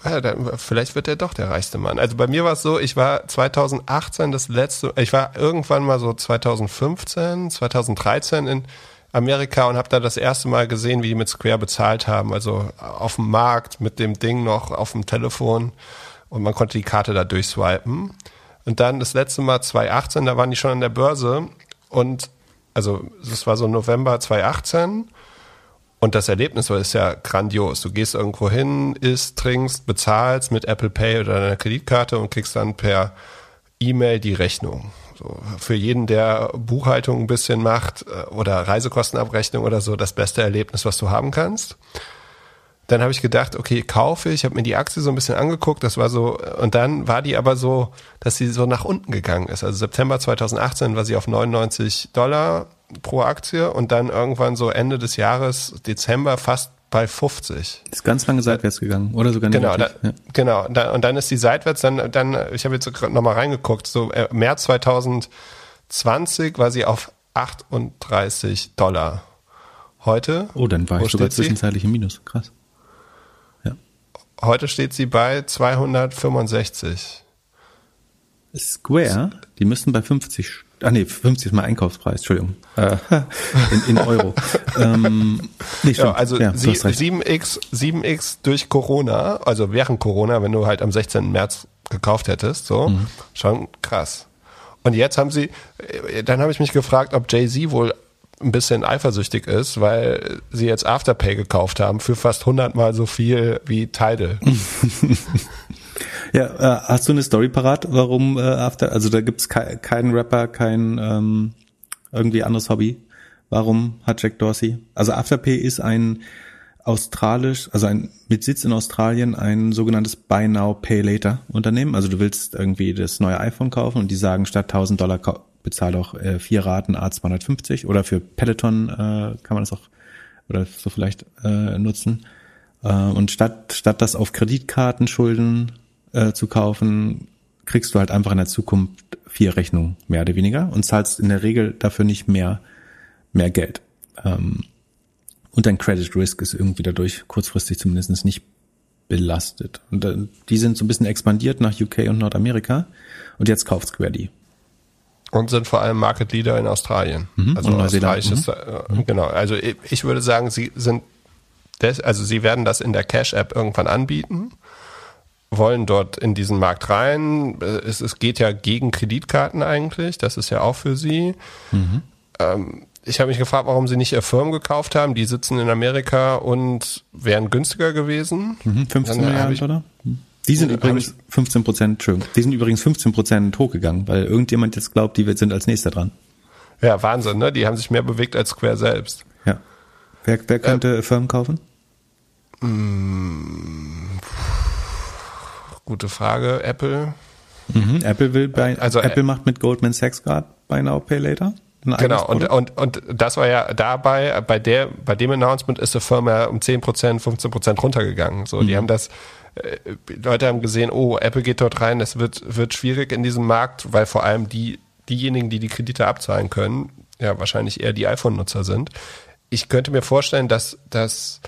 Ja, dann, vielleicht wird er doch der reichste Mann. Also bei mir war es so, ich war 2018 das letzte, ich war irgendwann mal so 2015, 2013 in Amerika und habe da das erste Mal gesehen, wie die mit Square bezahlt haben. Also auf dem Markt mit dem Ding noch auf dem Telefon und man konnte die Karte da durchswipen. Und dann das letzte Mal 2018, da waren die schon an der Börse und also das war so November 2018 und das Erlebnis ist ja grandios. Du gehst irgendwo hin, isst, trinkst, bezahlst mit Apple Pay oder deiner Kreditkarte und kriegst dann per E-Mail die Rechnung. Für jeden, der Buchhaltung ein bisschen macht äh, oder Reisekostenabrechnung oder so, das beste Erlebnis, was du haben kannst. dann habe ich gedacht, okay, kaufe ich, habe mir die Aktie so ein bisschen angeguckt, das war so, und dann war die aber so, dass sie so nach unten gegangen ist. Also September 2018 war sie auf 99 Dollar pro Aktie und dann irgendwann so Ende des Jahres, Dezember, fast bei 50. Ist ganz lange seitwärts gegangen oder sogar genau, da, ja. genau. Da, und dann ist die seitwärts. Dann, dann ich habe jetzt gerade nochmal reingeguckt. So äh, März 2020 war sie auf 38 Dollar. Heute? Oh, dann war ich sogar zwischenzeitlich im Minus. Krass. Ja. Heute steht sie bei 265. Square, die müssten bei 50 Ah nee, 50 ist mal Einkaufspreis, Entschuldigung. Äh, in, in Euro. ähm, nee, ja, also ja, 7x, 7x durch Corona, also während Corona, wenn du halt am 16. März gekauft hättest, so, mhm. schon krass. Und jetzt haben sie, äh, dann habe ich mich gefragt, ob Jay-Z wohl ein bisschen eifersüchtig ist, weil sie jetzt Afterpay gekauft haben für fast 100 mal so viel wie Tidal. Ja, äh, hast du eine Story parat, warum äh, After, also da gibt's ke keinen Rapper, kein ähm, irgendwie anderes Hobby. Warum hat Jack Dorsey? Also Afterpay ist ein australisch, also ein mit Sitz in Australien ein sogenanntes Buy Now Pay Later Unternehmen. Also du willst irgendwie das neue iPhone kaufen und die sagen statt 1000 Dollar bezahl doch äh, vier Raten A250 oder für Peloton äh, kann man das auch oder so vielleicht äh, nutzen. Äh, und statt statt das auf Kreditkartenschulden äh, zu kaufen, kriegst du halt einfach in der Zukunft vier Rechnungen, mehr oder weniger, und zahlst in der Regel dafür nicht mehr, mehr Geld. Ähm, und dein Credit Risk ist irgendwie dadurch kurzfristig zumindest nicht belastet. Und äh, die sind so ein bisschen expandiert nach UK und Nordamerika und jetzt kauft Square die. Und sind vor allem Market Leader in Australien. Mhm, also Australien mhm. ist, äh, mhm. genau. Also ich würde sagen, sie sind, des, also sie werden das in der Cash App irgendwann anbieten wollen dort in diesen Markt rein. Es, es geht ja gegen Kreditkarten eigentlich, das ist ja auch für sie. Mhm. Ähm, ich habe mich gefragt, warum sie nicht ihr Firmen gekauft haben. Die sitzen in Amerika und wären günstiger gewesen. Mhm, 15 Milliarden, ich, oder? Die sind übrigens 15 Prozent, die sind übrigens 15 Prozent hochgegangen, weil irgendjemand jetzt glaubt, die sind als nächster dran. Ja, Wahnsinn, ne? Die haben sich mehr bewegt als Square selbst. Ja. Wer, wer könnte äh, Firmen kaufen? Mh, mm, Gute Frage. Apple. Mhm, Apple will bei, also Apple macht mit Goldman Sachs gerade Buy Now Pay Later. Genau, und, und, und das war ja dabei, bei der, bei dem Announcement ist die Firma um 10%, 15% runtergegangen. So, mhm. die haben das, äh, Leute haben gesehen, oh, Apple geht dort rein, es wird, wird schwierig in diesem Markt, weil vor allem die, diejenigen, die die Kredite abzahlen können, ja, wahrscheinlich eher die iPhone-Nutzer sind. Ich könnte mir vorstellen, dass, dass,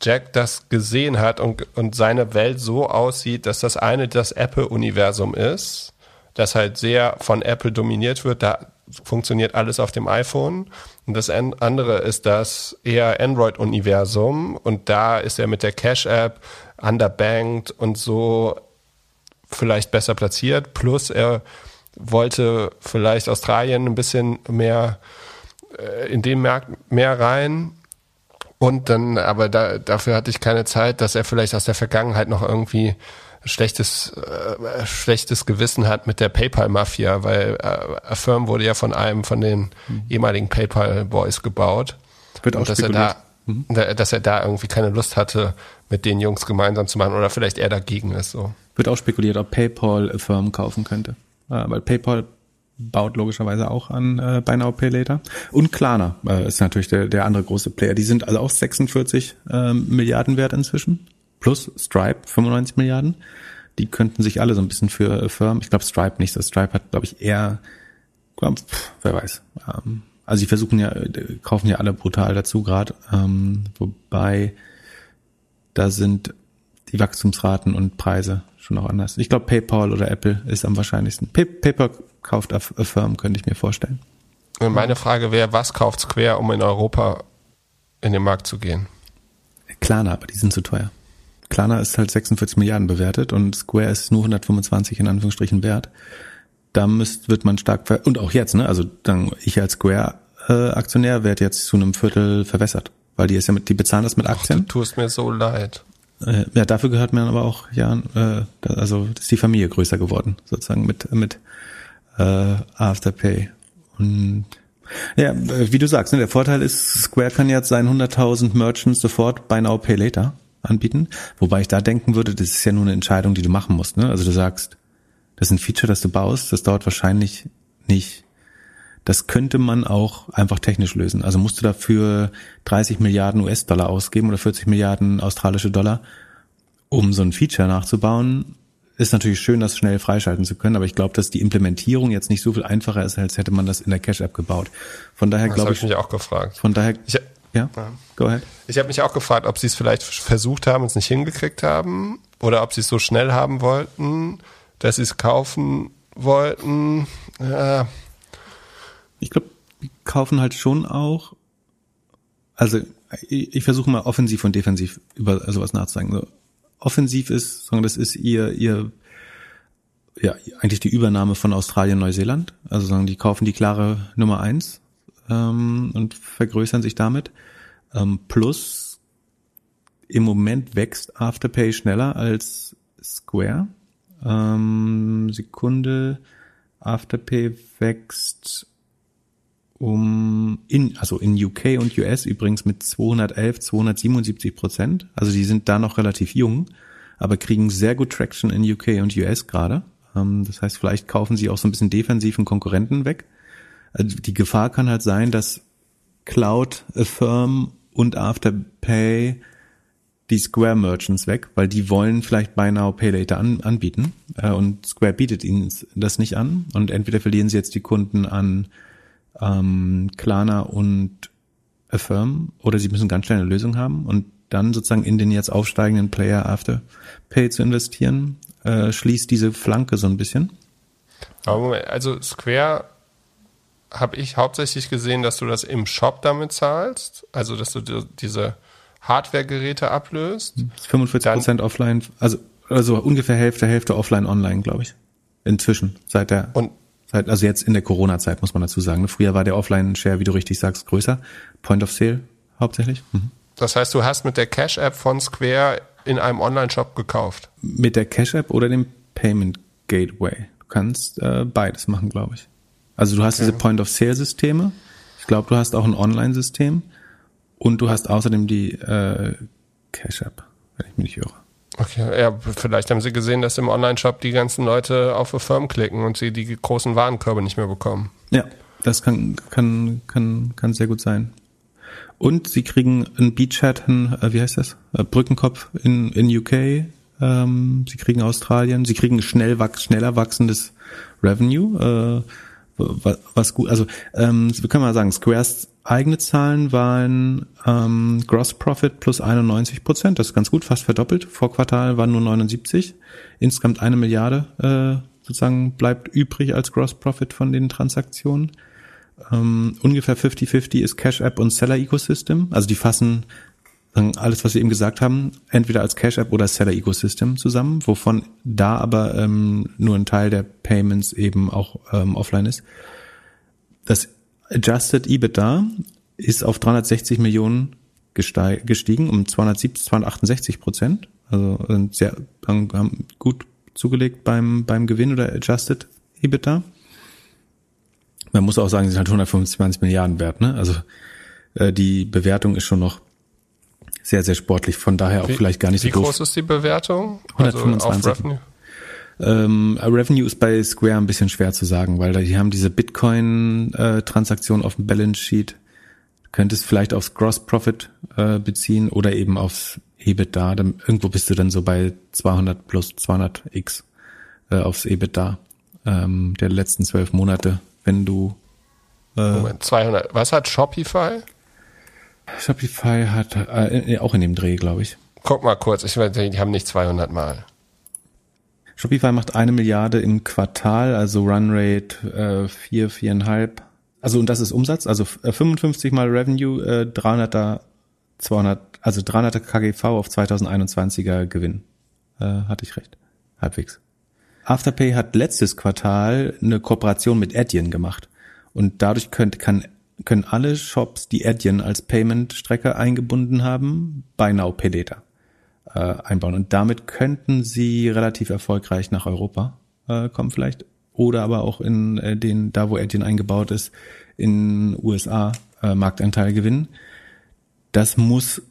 Jack das gesehen hat und, und seine Welt so aussieht, dass das eine das Apple-Universum ist, das halt sehr von Apple dominiert wird. Da funktioniert alles auf dem iPhone. Und das andere ist das eher Android-Universum. Und da ist er mit der Cash-App underbanked und so vielleicht besser platziert. Plus er wollte vielleicht Australien ein bisschen mehr äh, in den Markt mehr rein und dann, aber da, dafür hatte ich keine Zeit, dass er vielleicht aus der Vergangenheit noch irgendwie schlechtes, äh, schlechtes Gewissen hat mit der PayPal-Mafia, weil äh, Affirm wurde ja von einem von den mhm. ehemaligen PayPal-Boys gebaut. Wird auch und dass er da, mhm. dass er da irgendwie keine Lust hatte, mit den Jungs gemeinsam zu machen oder vielleicht er dagegen ist. So. Wird auch spekuliert, ob PayPal Affirm kaufen könnte. Äh, weil PayPal baut logischerweise auch an äh, Buy Now Pay Later. Und Klarna äh, ist natürlich der, der andere große Player. Die sind also auch 46 ähm, Milliarden wert inzwischen. Plus Stripe 95 Milliarden. Die könnten sich alle so ein bisschen für äh, Firmen. Ich glaube Stripe nicht. Das Stripe hat, glaube ich, eher, pff, wer weiß. Ähm, also sie versuchen ja, äh, kaufen ja alle brutal dazu gerade. Ähm, wobei da sind die Wachstumsraten und Preise schon auch anders. Ich glaube, PayPal oder Apple ist am wahrscheinlichsten. Pay PayPal kauft Affirm, könnte ich mir vorstellen. Meine Frage wäre, was kauft Square, um in Europa in den Markt zu gehen? Klarna, aber die sind zu teuer. Klarna ist halt 46 Milliarden bewertet und Square ist nur 125 in Anführungsstrichen wert. Da müsst, wird man stark ver und auch jetzt, ne? Also dann ich als Square äh, Aktionär werde jetzt zu einem Viertel verwässert, weil die ist ja mit, die bezahlen das mit Aktien. Ach, du tust mir so leid. Äh, ja, dafür gehört mir aber auch ja, äh, also ist die Familie größer geworden sozusagen mit mit äh, Afterpay. Und ja, wie du sagst, ne, der Vorteil ist, Square kann jetzt seinen 100.000 Merchants sofort Buy Now Pay Later anbieten. Wobei ich da denken würde, das ist ja nur eine Entscheidung, die du machen musst. Ne? Also du sagst, das ist ein Feature, das du baust, das dauert wahrscheinlich nicht. Das könnte man auch einfach technisch lösen. Also musst du dafür 30 Milliarden US-Dollar ausgeben oder 40 Milliarden australische Dollar, um so ein Feature nachzubauen. Ist natürlich schön, das schnell freischalten zu können, aber ich glaube, dass die Implementierung jetzt nicht so viel einfacher ist, als hätte man das in der Cache-App gebaut. Von daher glaube ich. Das habe ich mich auch gefragt. Von daher. Ich, ja, ja, go ahead. Ich habe mich auch gefragt, ob sie es vielleicht versucht haben und es nicht hingekriegt haben oder ob sie es so schnell haben wollten, dass sie es kaufen wollten. Ja. Ich glaube, die kaufen halt schon auch. Also ich, ich versuche mal offensiv und defensiv über sowas nachzudenken. So, offensiv ist, sondern das ist ihr, ihr, ja, eigentlich die Übernahme von Australien, Neuseeland. Also sagen, die kaufen die klare Nummer eins ähm, und vergrößern sich damit. Ähm, plus im Moment wächst Afterpay schneller als Square. Ähm, Sekunde. Afterpay wächst um in also in UK und US übrigens mit 211, 277 Prozent. Also die sind da noch relativ jung, aber kriegen sehr gut Traction in UK und US gerade. Ähm, das heißt, vielleicht kaufen sie auch so ein bisschen defensiven Konkurrenten weg. Also die Gefahr kann halt sein, dass Cloud, Affirm und Afterpay die Square Merchants weg, weil die wollen vielleicht Buy Now Pay Later an, anbieten äh, und Square bietet ihnen das nicht an und entweder verlieren sie jetzt die Kunden an ähm, Klarna und Affirm oder sie müssen ganz schnell eine Lösung haben und dann sozusagen in den jetzt aufsteigenden Player Afterpay zu investieren, äh, schließt diese Flanke so ein bisschen. Also Square habe ich hauptsächlich gesehen, dass du das im Shop damit zahlst, also dass du diese Hardware-Geräte ablöst. 45 Prozent offline, also also ungefähr Hälfte Hälfte offline online, glaube ich. Inzwischen seit der und also jetzt in der Corona-Zeit muss man dazu sagen. Früher war der Offline-Share, wie du richtig sagst, größer. Point of Sale hauptsächlich. Mhm. Das heißt, du hast mit der Cash-App von Square in einem Online-Shop gekauft? Mit der Cash-App oder dem Payment Gateway. Du kannst äh, beides machen, glaube ich. Also du hast okay. diese Point of Sale-Systeme. Ich glaube, du hast auch ein Online-System. Und du hast außerdem die äh, Cash-App, wenn ich mich nicht irre. Okay, ja, vielleicht haben sie gesehen, dass im Online-Shop die ganzen Leute auf Affirm klicken und sie die großen Warenkörbe nicht mehr bekommen. Ja, das kann, kann, kann, kann sehr gut sein. Und sie kriegen ein Beachhead, äh, wie heißt das? Äh, Brückenkopf in, in UK. Ähm, sie kriegen Australien. Sie kriegen schnell wach, schneller wachsendes Revenue. Äh, was gut, also ähm, wir können mal sagen, Squares eigene Zahlen waren ähm, Gross Profit plus 91 Prozent, das ist ganz gut, fast verdoppelt. Vor Quartal waren nur 79. Insgesamt eine Milliarde äh, sozusagen bleibt übrig als Gross Profit von den Transaktionen. Ähm, ungefähr 50-50 ist Cash App und Seller Ecosystem. Also die fassen alles, was wir eben gesagt haben, entweder als Cash App oder Seller Ecosystem zusammen, wovon da aber ähm, nur ein Teil der Payments eben auch ähm, offline ist. Das Adjusted EBITDA ist auf 360 Millionen gestiegen, um 270, 268 Prozent. Also sind sehr, haben gut zugelegt beim, beim Gewinn oder Adjusted EBITDA. Man muss auch sagen, sie sind halt 125 Milliarden wert, ne? Also äh, die Bewertung ist schon noch sehr, sehr sportlich. Von daher auch wie, vielleicht gar nicht so Wie groß ist die Bewertung? 125. Also Revenue? Ähm, Revenue ist bei Square ein bisschen schwer zu sagen, weil die haben diese Bitcoin-Transaktion auf dem Balance Sheet. Du könntest vielleicht aufs Gross Profit äh, beziehen oder eben aufs EBITDA. Dann, irgendwo bist du dann so bei 200 plus 200 x äh, aufs EBITDA ähm, der letzten zwölf Monate, wenn du äh, Moment, 200. Was hat Shopify? Shopify hat äh, auch in dem Dreh, glaube ich. Guck mal kurz, ich weiß, die haben nicht 200 Mal. Shopify macht eine Milliarde im Quartal, also Runrate äh, vier, viereinhalb. Also und das ist Umsatz, also 55 äh, mal Revenue, äh, 300er, 200, also 300er KGV auf 2021er Gewinn. Äh, hatte ich recht, halbwegs. Afterpay hat letztes Quartal eine Kooperation mit Adyen gemacht und dadurch könnt, kann können alle Shops, die Adyen als Payment-Strecke eingebunden haben, Buy Now Pay Later äh, einbauen. Und damit könnten sie relativ erfolgreich nach Europa äh, kommen vielleicht. Oder aber auch in äh, den, da wo Adyen eingebaut ist, in USA äh, Marktanteil gewinnen. Das muss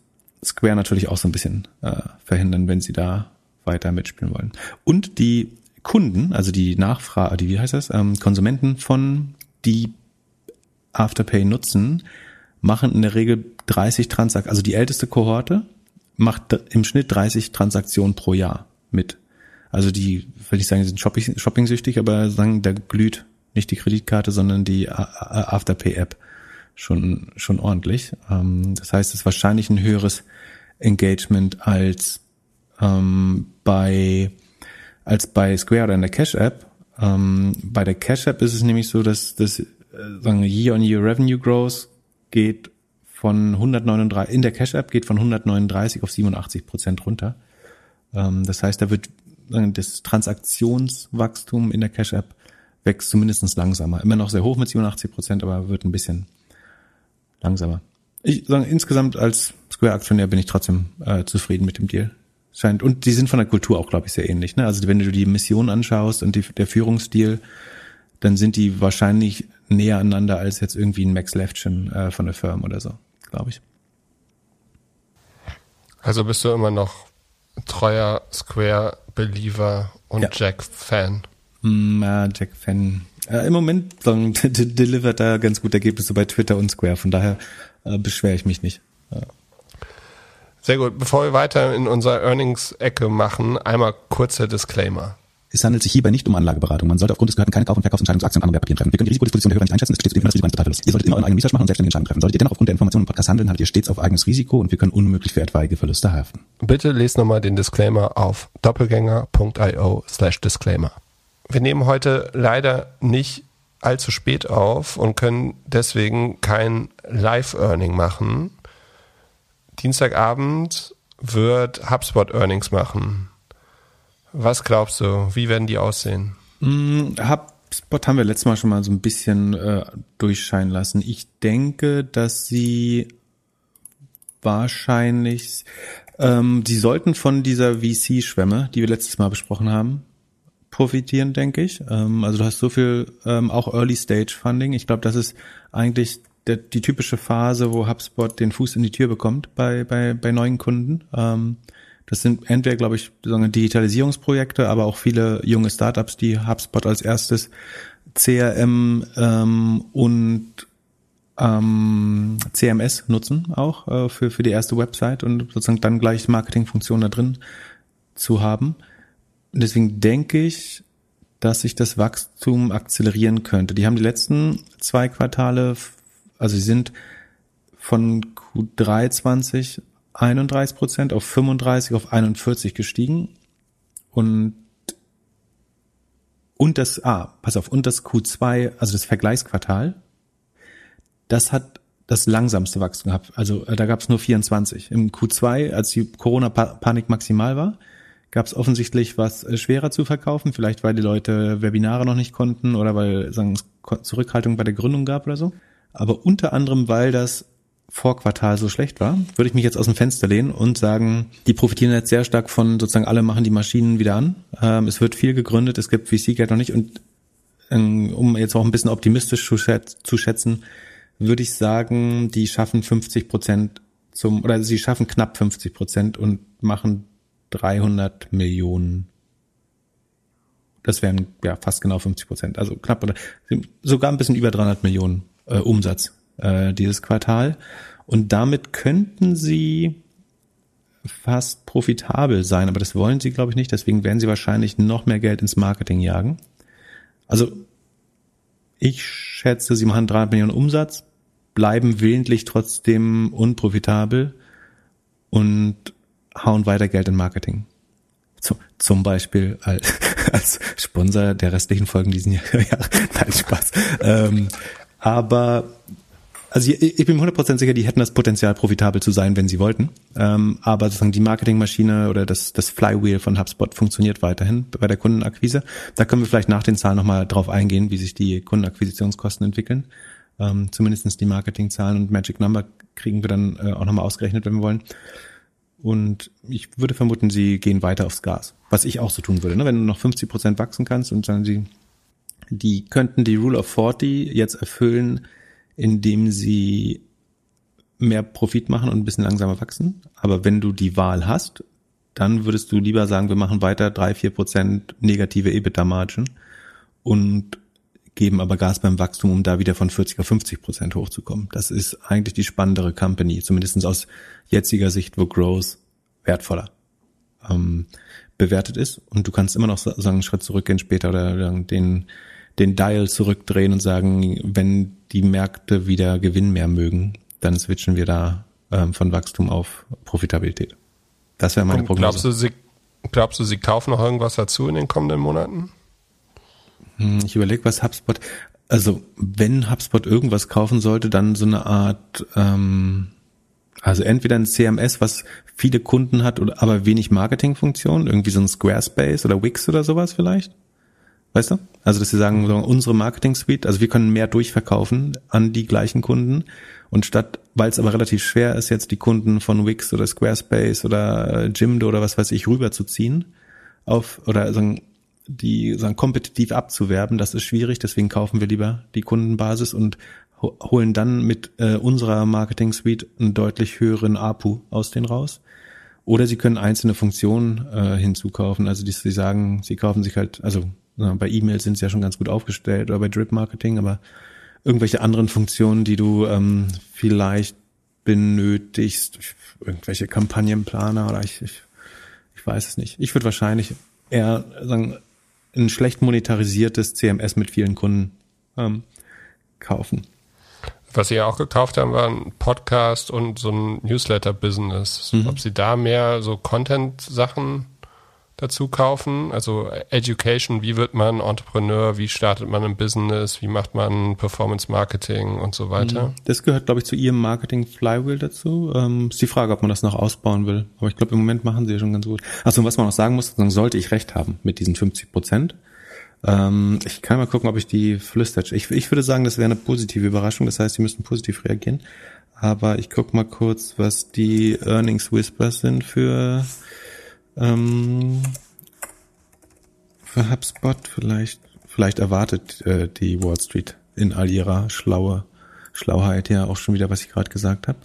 Square natürlich auch so ein bisschen äh, verhindern, wenn sie da weiter mitspielen wollen. Und die Kunden, also die Nachfrage, die, wie heißt das, ähm, Konsumenten von die Afterpay nutzen, machen in der Regel 30 Transaktionen, also die älteste Kohorte macht im Schnitt 30 Transaktionen pro Jahr mit. Also die, will ich sagen, sind shopping, shopping-süchtig, aber sagen, da glüht nicht die Kreditkarte, sondern die Afterpay-App schon, schon ordentlich. Ähm, das heißt, es ist wahrscheinlich ein höheres Engagement als ähm, bei als bei Square oder in der Cash App. Ähm, bei der Cash App ist es nämlich so, dass das äh, sagen wir, Year-on-Year Revenue Growth geht von 139 in der Cash App geht von 139 auf 87 Prozent runter. Ähm, das heißt, da wird das Transaktionswachstum in der Cash App wächst zumindest langsamer. Immer noch sehr hoch mit 87 Prozent, aber wird ein bisschen langsamer. Ich sage insgesamt als Square-Aktionär bin ich trotzdem äh, zufrieden mit dem Deal. Scheint und die sind von der Kultur auch, glaube ich, sehr ähnlich. Ne? Also wenn du die Mission anschaust und die, der Führungsstil, dann sind die wahrscheinlich näher aneinander als jetzt irgendwie ein Max Leftchen äh, von der Firma oder so, glaube ich. Also bist du immer noch treuer Square-Believer und ja. Jack-Fan? Mm, ja, Jack-Fan. Äh, Im Moment sagen, delivert er ganz gute Ergebnisse bei Twitter und Square, von daher äh, beschwere ich mich nicht. Ja. Sehr gut. Bevor wir weiter in unserer Earnings-Ecke machen, einmal kurzer Disclaimer. Es handelt sich hierbei nicht um Anlageberatung. Man sollte aufgrund des Gehörten keine Kauf- und Verkaufsentscheidungen zu Aktien und anderen Wertpapieren treffen. Wir können die Risikodisposition der Hörer nicht einschätzen. Es steht zudem das Risiko eines. Ihr solltet immer euren eigenen Research machen und selbstständige Entscheidungen treffen. Solltet ihr dennoch aufgrund der Informationen im Podcast handeln, haltet ihr stets auf eigenes Risiko und wir können unmöglich für etwaige Verluste haften. Bitte lest nochmal den Disclaimer auf doppelgänger.io slash Disclaimer. Wir nehmen heute leider nicht allzu spät auf und können deswegen kein Live-Earning machen. Dienstagabend wird HubSpot Earnings machen. Was glaubst du, wie werden die aussehen? Mm, HubSpot haben wir letztes Mal schon mal so ein bisschen äh, durchscheinen lassen. Ich denke, dass sie wahrscheinlich, ähm, die sollten von dieser VC-Schwemme, die wir letztes Mal besprochen haben, profitieren, denke ich. Ähm, also du hast so viel ähm, auch Early Stage Funding. Ich glaube, das ist eigentlich der, die typische Phase, wo HubSpot den Fuß in die Tür bekommt bei bei bei neuen Kunden. Ähm, das sind entweder, glaube ich, Digitalisierungsprojekte, aber auch viele junge Startups, die HubSpot als erstes CRM ähm, und ähm, CMS nutzen auch äh, für für die erste Website und sozusagen dann gleich Marketingfunktionen da drin zu haben. Und deswegen denke ich, dass sich das Wachstum akzelerieren könnte. Die haben die letzten zwei Quartale, also sie sind von Q3 20 31 Prozent auf 35% auf 41% gestiegen und und das, ah, pass auf, und das Q2, also das Vergleichsquartal, das hat das langsamste Wachstum gehabt. Also äh, da gab es nur 24. Im Q2, als die Corona-Panik maximal war, gab es offensichtlich was äh, schwerer zu verkaufen, vielleicht weil die Leute Webinare noch nicht konnten oder weil sagen es Zurückhaltung bei der Gründung gab oder so. Aber unter anderem, weil das Vorquartal so schlecht war, würde ich mich jetzt aus dem Fenster lehnen und sagen, die profitieren jetzt sehr stark von sozusagen alle machen die Maschinen wieder an. Ähm, es wird viel gegründet, es gibt VC-Geld noch nicht und ähm, um jetzt auch ein bisschen optimistisch zu, schätz zu schätzen, würde ich sagen, die schaffen 50 Prozent zum, oder sie schaffen knapp 50 Prozent und machen 300 Millionen. Das wären ja fast genau 50 Prozent, also knapp oder sogar ein bisschen über 300 Millionen äh, Umsatz äh, dieses Quartal. Und damit könnten sie fast profitabel sein, aber das wollen sie, glaube ich, nicht. Deswegen werden sie wahrscheinlich noch mehr Geld ins Marketing jagen. Also ich schätze, sie machen 300 Millionen Umsatz, bleiben willentlich trotzdem unprofitabel und hauen weiter Geld in Marketing. Zum Beispiel als, als Sponsor der restlichen Folgen diesen ja, nein, Spaß. Ähm, aber also ich, ich bin 100% sicher, die hätten das Potenzial, profitabel zu sein, wenn sie wollten. Ähm, aber sozusagen die Marketingmaschine oder das, das Flywheel von HubSpot funktioniert weiterhin bei der Kundenakquise. Da können wir vielleicht nach den Zahlen nochmal drauf eingehen, wie sich die Kundenakquisitionskosten entwickeln. Ähm, zumindestens die Marketingzahlen und Magic Number kriegen wir dann äh, auch nochmal ausgerechnet, wenn wir wollen. Und ich würde vermuten, sie gehen weiter aufs Gas. Was ich auch so tun würde. Ne? Wenn du noch 50 Prozent wachsen kannst und sagen sie, die könnten die Rule of 40 jetzt erfüllen, indem sie mehr Profit machen und ein bisschen langsamer wachsen. Aber wenn du die Wahl hast, dann würdest du lieber sagen, wir machen weiter drei, vier Prozent negative EBITDA-Margin und geben aber Gas beim Wachstum, um da wieder von 40 auf 50 Prozent hochzukommen. Das ist eigentlich die spannendere Company, zumindest aus jetziger Sicht, wo Growth wertvoller ähm, bewertet ist. Und du kannst immer noch sagen, einen Schritt zurückgehen später oder den, den Dial zurückdrehen und sagen, wenn die Märkte wieder Gewinn mehr mögen, dann switchen wir da ähm, von Wachstum auf Profitabilität. Das wäre meine Prognose. Glaubst du, sie, glaubst du, sie kaufen noch irgendwas dazu in den kommenden Monaten? Hm, ich überlege, was HubSpot, also wenn HubSpot irgendwas kaufen sollte, dann so eine Art, ähm, also entweder ein CMS, was viele Kunden hat, oder aber wenig Marketingfunktion, irgendwie so ein Squarespace oder Wix oder sowas vielleicht. Weißt du? Also, dass sie sagen, unsere Marketing Suite, also wir können mehr durchverkaufen an die gleichen Kunden. Und statt, weil es aber relativ schwer ist, jetzt die Kunden von Wix oder Squarespace oder äh, Jimdo oder was weiß ich rüberzuziehen, auf, oder sagen, die sagen, kompetitiv abzuwerben, das ist schwierig, deswegen kaufen wir lieber die Kundenbasis und holen dann mit äh, unserer Marketing Suite einen deutlich höheren APU aus denen raus. Oder sie können einzelne Funktionen äh, hinzukaufen, also die, sie sagen, sie kaufen sich halt, also bei E-Mails sind sie ja schon ganz gut aufgestellt oder bei Drip Marketing, aber irgendwelche anderen Funktionen, die du ähm, vielleicht benötigst, irgendwelche Kampagnenplaner oder ich, ich, ich weiß es nicht. Ich würde wahrscheinlich eher sagen, ein schlecht monetarisiertes CMS mit vielen Kunden ähm, kaufen. Was sie ja auch gekauft haben, war ein Podcast und so ein Newsletter-Business. Mhm. Ob sie da mehr so Content-Sachen dazu kaufen. Also Education, wie wird man Entrepreneur, wie startet man ein Business, wie macht man Performance Marketing und so weiter. Mhm. Das gehört, glaube ich, zu ihrem Marketing Flywheel dazu. Ähm, ist die Frage, ob man das noch ausbauen will. Aber ich glaube, im Moment machen sie ja schon ganz gut. Also was man noch sagen muss, dann sollte ich recht haben mit diesen 50 Prozent. Ähm, ich kann mal gucken, ob ich die flüstert. Ich, ich würde sagen, das wäre eine positive Überraschung. Das heißt, sie müssten positiv reagieren. Aber ich guck mal kurz, was die Earnings Whispers sind für ähm, für HubSpot vielleicht, vielleicht erwartet äh, die Wall Street in all ihrer schlaue Schlauheit ja auch schon wieder, was ich gerade gesagt habe.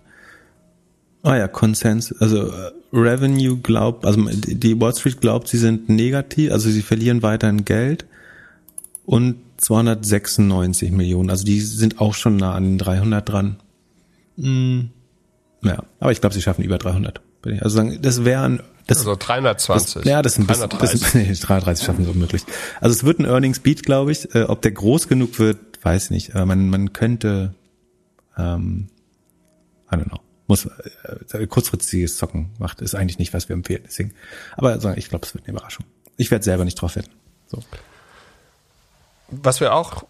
Ah ja, Konsens, also äh, Revenue glaubt, also die Wall Street glaubt, sie sind negativ, also sie verlieren weiterhin Geld und 296 Millionen, also die sind auch schon nah an den 300 dran. Hm, ja, aber ich glaube, sie schaffen über 300. Also sagen, das wäre ein das, also 320. Das, ja, das ist ein bisschen, 330. das, nee, 330 schaffen so möglich. Also es wird ein Earnings Beat, glaube ich. Äh, ob der groß genug wird, weiß nicht. Aber man, man könnte, ähm, I don't know. Muss, äh, kurzfristiges Zocken macht, ist eigentlich nicht, was wir empfehlen. Deswegen. Aber also, ich glaube, es wird eine Überraschung. Ich werde selber nicht drauf wetten. So. Was wir auch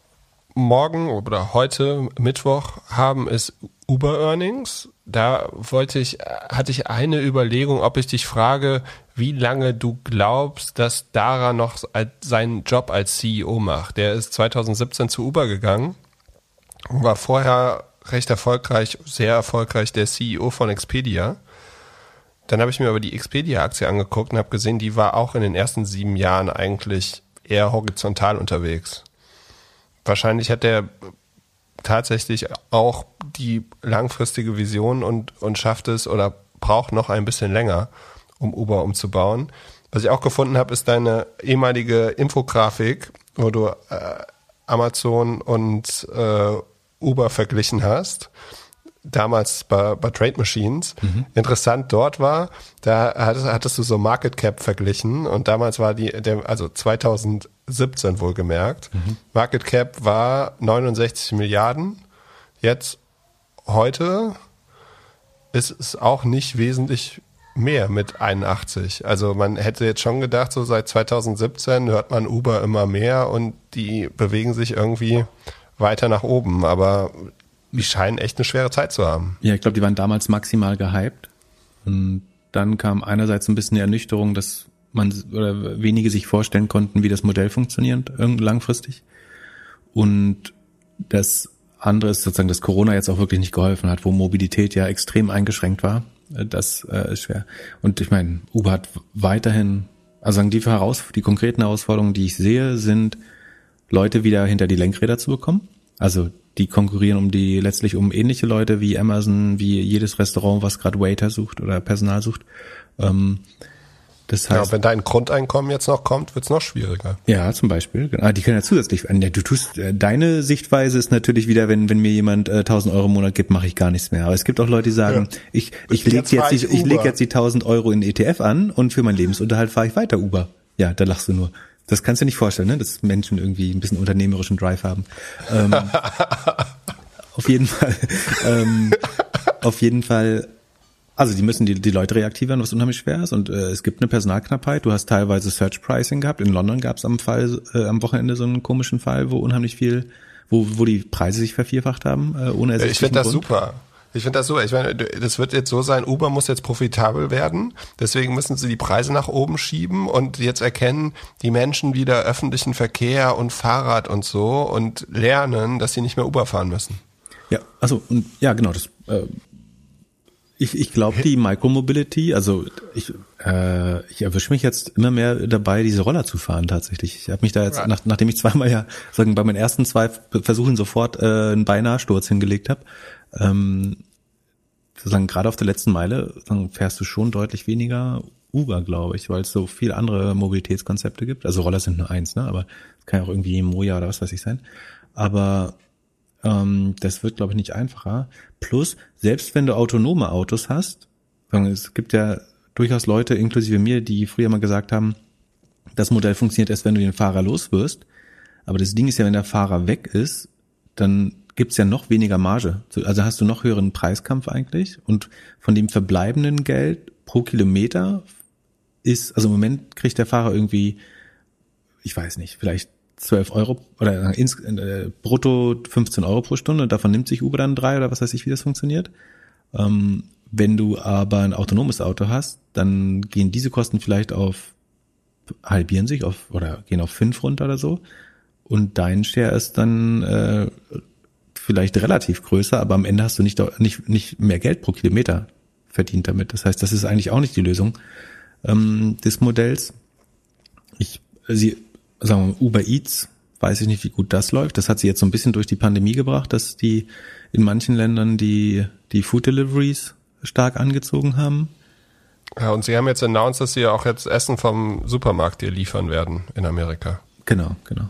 morgen oder heute Mittwoch haben, ist Uber Earnings. Da wollte ich, hatte ich eine Überlegung, ob ich dich frage, wie lange du glaubst, dass Dara noch seinen Job als CEO macht. Der ist 2017 zu Uber gegangen, war vorher recht erfolgreich, sehr erfolgreich der CEO von Expedia. Dann habe ich mir aber die Expedia-Aktie angeguckt und habe gesehen, die war auch in den ersten sieben Jahren eigentlich eher horizontal unterwegs. Wahrscheinlich hat der tatsächlich auch die langfristige Vision und, und schafft es oder braucht noch ein bisschen länger, um Uber umzubauen. Was ich auch gefunden habe, ist deine ehemalige Infografik, wo du äh, Amazon und äh, Uber verglichen hast. Damals bei, bei Trade Machines. Mhm. Interessant dort war, da hattest, hattest, du so Market Cap verglichen und damals war die, der, also 2017 wohlgemerkt, mhm. Market Cap war 69 Milliarden. Jetzt heute ist es auch nicht wesentlich mehr mit 81. Also man hätte jetzt schon gedacht, so seit 2017 hört man Uber immer mehr und die bewegen sich irgendwie weiter nach oben, aber die scheinen echt eine schwere Zeit zu haben. Ja, ich glaube, die waren damals maximal gehypt und dann kam einerseits ein bisschen die Ernüchterung, dass man oder wenige sich vorstellen konnten, wie das Modell funktioniert langfristig und das andere ist sozusagen, dass Corona jetzt auch wirklich nicht geholfen hat, wo Mobilität ja extrem eingeschränkt war. Äh, das äh, ist schwer. Und ich meine, Uber hat weiterhin, also sagen die Heraus die konkreten Herausforderungen, die ich sehe, sind Leute wieder hinter die Lenkräder zu bekommen. Also die konkurrieren um die letztlich um ähnliche Leute wie Amazon, wie jedes Restaurant, was gerade Waiter sucht oder Personal sucht. Ähm, das heißt, ja, wenn dein Grundeinkommen jetzt noch kommt, wird's noch schwieriger. Ja, zum Beispiel. Ah, die können ja zusätzlich. Du tust äh, deine Sichtweise ist natürlich wieder, wenn wenn mir jemand äh, 1000 Euro im Monat gibt, mache ich gar nichts mehr. Aber es gibt auch Leute, die sagen, ja. ich ich lege jetzt, jetzt die, ich leg jetzt die 1000 Euro in ETF an und für meinen Lebensunterhalt fahre ich weiter Uber. Ja, da lachst du nur. Das kannst du dir nicht vorstellen, ne? dass Menschen irgendwie ein bisschen unternehmerischen Drive haben. Ähm, auf jeden Fall. Ähm, auf jeden Fall also die müssen die, die Leute reaktivieren, was unheimlich schwer ist. Und äh, es gibt eine Personalknappheit. Du hast teilweise Search Pricing gehabt. In London gab es am Fall äh, am Wochenende so einen komischen Fall, wo unheimlich viel, wo, wo die Preise sich vervierfacht haben, äh, ohne Ich finde das Grund. super. Ich finde das super. Ich meine, das wird jetzt so sein, Uber muss jetzt profitabel werden. Deswegen müssen sie die Preise nach oben schieben und jetzt erkennen die Menschen wieder öffentlichen Verkehr und Fahrrad und so und lernen, dass sie nicht mehr Uber fahren müssen. Ja, also und ja, genau, das äh, ich, ich glaube, die Micromobility, also ich, äh, ich erwische mich jetzt immer mehr dabei, diese Roller zu fahren tatsächlich. Ich habe mich da jetzt, right. nach, nachdem ich zweimal ja sagen, bei meinen ersten zwei Versuchen sofort äh, einen beinahe Sturz hingelegt habe, ähm, sozusagen gerade auf der letzten Meile fährst du schon deutlich weniger Uber, glaube ich, weil es so viele andere Mobilitätskonzepte gibt. Also Roller sind nur eins, ne? Aber es kann ja auch irgendwie Moja oder was weiß ich sein. Aber ähm, das wird, glaube ich, nicht einfacher. Plus, selbst wenn du autonome Autos hast, es gibt ja durchaus Leute, inklusive mir, die früher mal gesagt haben, das Modell funktioniert erst, wenn du den Fahrer los wirst. Aber das Ding ist ja, wenn der Fahrer weg ist, dann gibt's ja noch weniger Marge. Also hast du noch höheren Preiskampf eigentlich. Und von dem verbleibenden Geld pro Kilometer ist, also im Moment kriegt der Fahrer irgendwie, ich weiß nicht, vielleicht 12 Euro oder ins, äh, brutto 15 Euro pro Stunde und davon nimmt sich Uber dann drei oder was weiß ich, wie das funktioniert. Ähm, wenn du aber ein autonomes Auto hast, dann gehen diese Kosten vielleicht auf, halbieren sich auf oder gehen auf fünf runter oder so. Und dein Share ist dann äh, vielleicht relativ größer, aber am Ende hast du nicht, nicht, nicht mehr Geld pro Kilometer verdient damit. Das heißt, das ist eigentlich auch nicht die Lösung ähm, des Modells. Ich, sie sagen wir, Uber Eats, weiß ich nicht, wie gut das läuft. Das hat sie jetzt so ein bisschen durch die Pandemie gebracht, dass die in manchen Ländern die, die Food Deliveries stark angezogen haben. Ja, und sie haben jetzt announced, dass sie auch jetzt Essen vom Supermarkt dir liefern werden in Amerika. Genau, genau.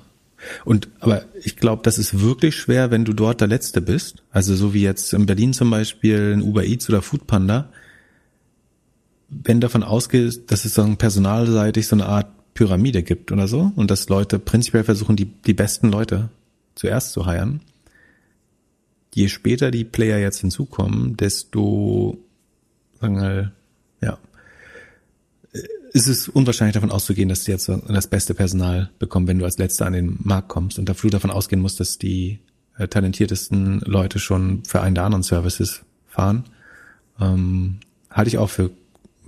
Und aber ich glaube, das ist wirklich schwer, wenn du dort der Letzte bist. Also so wie jetzt in Berlin zum Beispiel ein Uber Eats oder Foodpanda. Wenn davon ausgeht, dass es so personalseitig so eine Art Pyramide gibt oder so und dass Leute prinzipiell versuchen, die, die besten Leute zuerst zu heiren. Je später die Player jetzt hinzukommen, desto, sagen wir mal, ja, ist es unwahrscheinlich davon auszugehen, dass sie jetzt das beste Personal bekommen, wenn du als Letzter an den Markt kommst und dafür davon ausgehen musst, dass die äh, talentiertesten Leute schon für einen der anderen Services fahren, ähm, halte ich auch für,